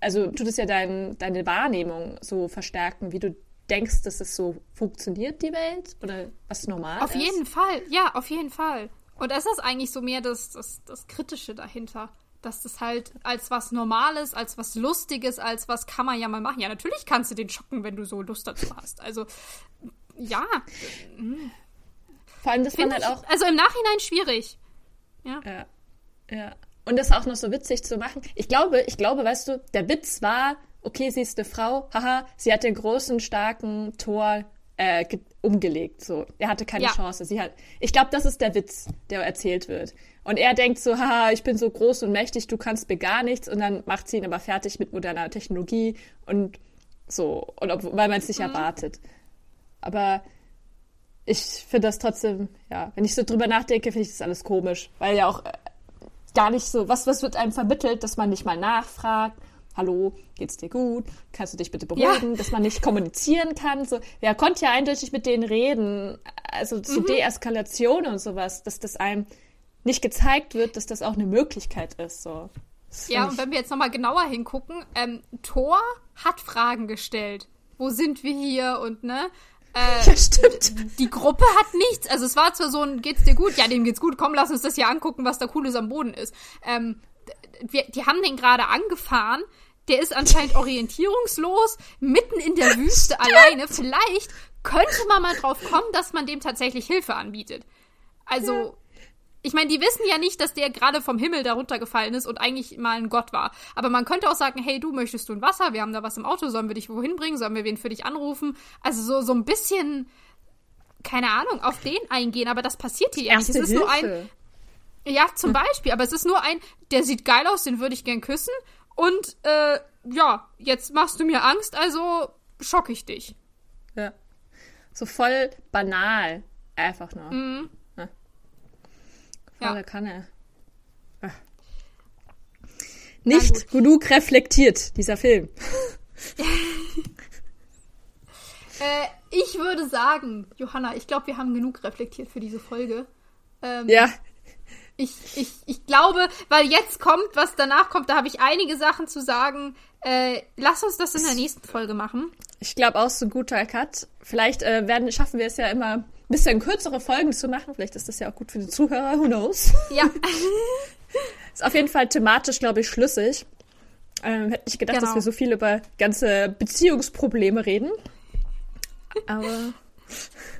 Also tut es ja dein, deine Wahrnehmung so verstärken, wie du denkst, dass es so funktioniert, die Welt? Oder was normal Auf ist? jeden Fall, ja, auf jeden Fall. Und das ist eigentlich so mehr das, das, das Kritische dahinter. Dass das halt als was Normales, als was Lustiges, als was kann man ja mal machen. Ja, natürlich kannst du den schocken, wenn du so Lust dazu hast. Also, ja, Vor allem, dass man finde halt ich, auch also im Nachhinein schwierig. Ja. Ja. Ja. Und das auch noch so witzig zu machen. Ich glaube, ich glaube, weißt du, der Witz war, okay, sie ist eine Frau, haha, sie hat den großen, starken Tor äh, umgelegt. So, er hatte keine Ja. Chance. Sie hat. Ich glaube, das ist der Witz, der erzählt wird. Und er denkt so, haha, ich bin so groß und mächtig, du kannst mir gar nichts. Und dann macht sie ihn aber fertig mit moderner Technologie und so. Und ob, weil man es nicht erwartet. Aber ich finde das trotzdem, ja, wenn ich so drüber nachdenke, finde ich das alles komisch. Weil ja auch äh, gar nicht so, was, was wird einem vermittelt, dass man nicht mal nachfragt, hallo, geht's dir gut? Kannst du dich bitte beruhigen? Dass man nicht kommunizieren kann. So, er konnte ja eindeutig mit denen reden. Also so Deeskalation und sowas, dass das einem nicht gezeigt wird, dass das auch eine Möglichkeit ist. So. Das Ja, und wenn wir jetzt nochmal genauer hingucken, ähm, Thor hat Fragen gestellt. Wo sind wir hier? Und ne? Äh, ja, stimmt. die Gruppe hat nichts. Also es war zwar so ein, geht's dir gut? Ja, dem geht's gut. Komm, lass uns das hier angucken, was da Cooles am Boden ist. Ähm, wir, die haben den gerade angefahren. Der ist anscheinend orientierungslos, mitten in der Wüste alleine. Vielleicht könnte man mal drauf kommen, dass man dem tatsächlich Hilfe anbietet. Also, ich meine, die wissen ja nicht, dass der gerade vom Himmel darunter gefallen ist und eigentlich mal ein Gott war. Aber man könnte auch sagen, hey, du möchtest du ein Wasser? Wir haben da was im Auto. Sollen wir dich wohin bringen? Sollen wir wen für dich anrufen? Also so, so ein bisschen, keine Ahnung, auf den eingehen. Aber das passiert hier ja nicht. Es ist nur ein, Hilfe. ja, zum Beispiel, aber es ist nur ein, der sieht geil aus, den würde ich gern küssen. Und äh, ja, jetzt machst du mir Angst, also schock ich dich. Ja. So voll banal. Einfach nur. Mhm. Ja. Ja. Volle Kanne. Ah. Nicht genug reflektiert, dieser Film. Äh, ich würde sagen, Johanna, ich glaube, wir haben genug reflektiert für diese Folge. Ähm, Ja, ich, ich, ich glaube, weil jetzt kommt, was danach kommt, da habe ich einige Sachen zu sagen. Äh, lass uns das in der nächsten Folge machen. ich glaube auch so ein guter Cut. Vielleicht äh, werden, schaffen wir es ja immer, ein bisschen kürzere Folgen zu machen. Vielleicht ist das ja auch gut für die Zuhörer, who knows. Ja, Ist auf jeden Fall thematisch, glaube ich, schlüssig. Ähm, hätte nicht gedacht, Genau. dass wir so viel über ganze Beziehungsprobleme reden. Aber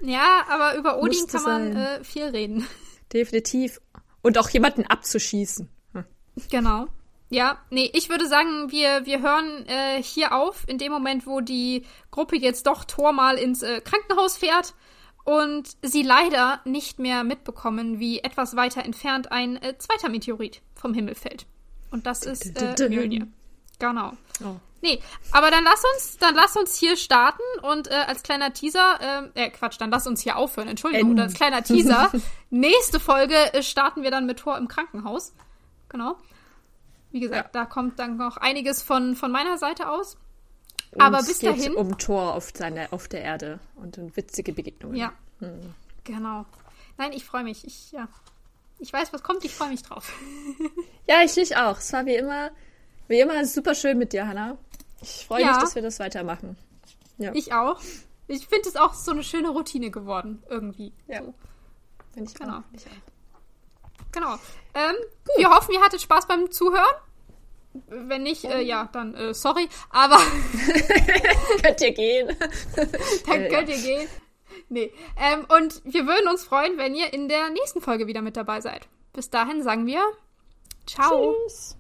ja, aber über Odin kann man äh, viel reden. definitiv. Und auch jemanden abzuschießen. Hm. Genau. Ja, nee, ich würde sagen, wir, wir hören äh, hier auf, in dem Moment, wo die Gruppe jetzt doch Thor mal ins äh, Krankenhaus fährt und sie leider nicht mehr mitbekommen, wie etwas weiter entfernt ein äh, zweiter Meteorit vom Himmel fällt. Und das ist äh, Mjölnir. Genau. Oh. Nee, aber dann lass uns, dann lass uns hier starten und äh, als kleiner Teaser, ähm, äh, Quatsch, dann lass uns hier aufhören, Entschuldigung, oder als kleiner Teaser, nächste Folge äh, starten wir dann mit Tor im Krankenhaus. Genau. Wie gesagt, da kommt dann noch einiges von, von meiner Seite aus. Und Aber es bis geht dahin- um Thor auf, seine, auf der Erde und um witzige Begegnungen. Ja. Genau. Nein, ich freue mich. Ich, ja. Ich weiß, was kommt, ich freue mich drauf. Ja, ich dich auch. Es war wie immer, wie immer super schön mit dir, Hannah. Ich freue Ja. mich, dass wir das weitermachen. Ja, Ich auch. Ich finde es auch so eine schöne Routine geworden, irgendwie. Ja. So. Find ich Genau. auch. Ich auch. Genau. Ähm, wir hoffen, ihr hattet Spaß beim Zuhören. Wenn nicht, äh, ja, dann äh, sorry. Aber Könnt ihr gehen? dann Äh, könnt ihr gehen. Nee. Ähm, und wir würden uns freuen, wenn ihr in der nächsten Folge wieder mit dabei seid. Bis dahin sagen wir Ciao. Tschüss.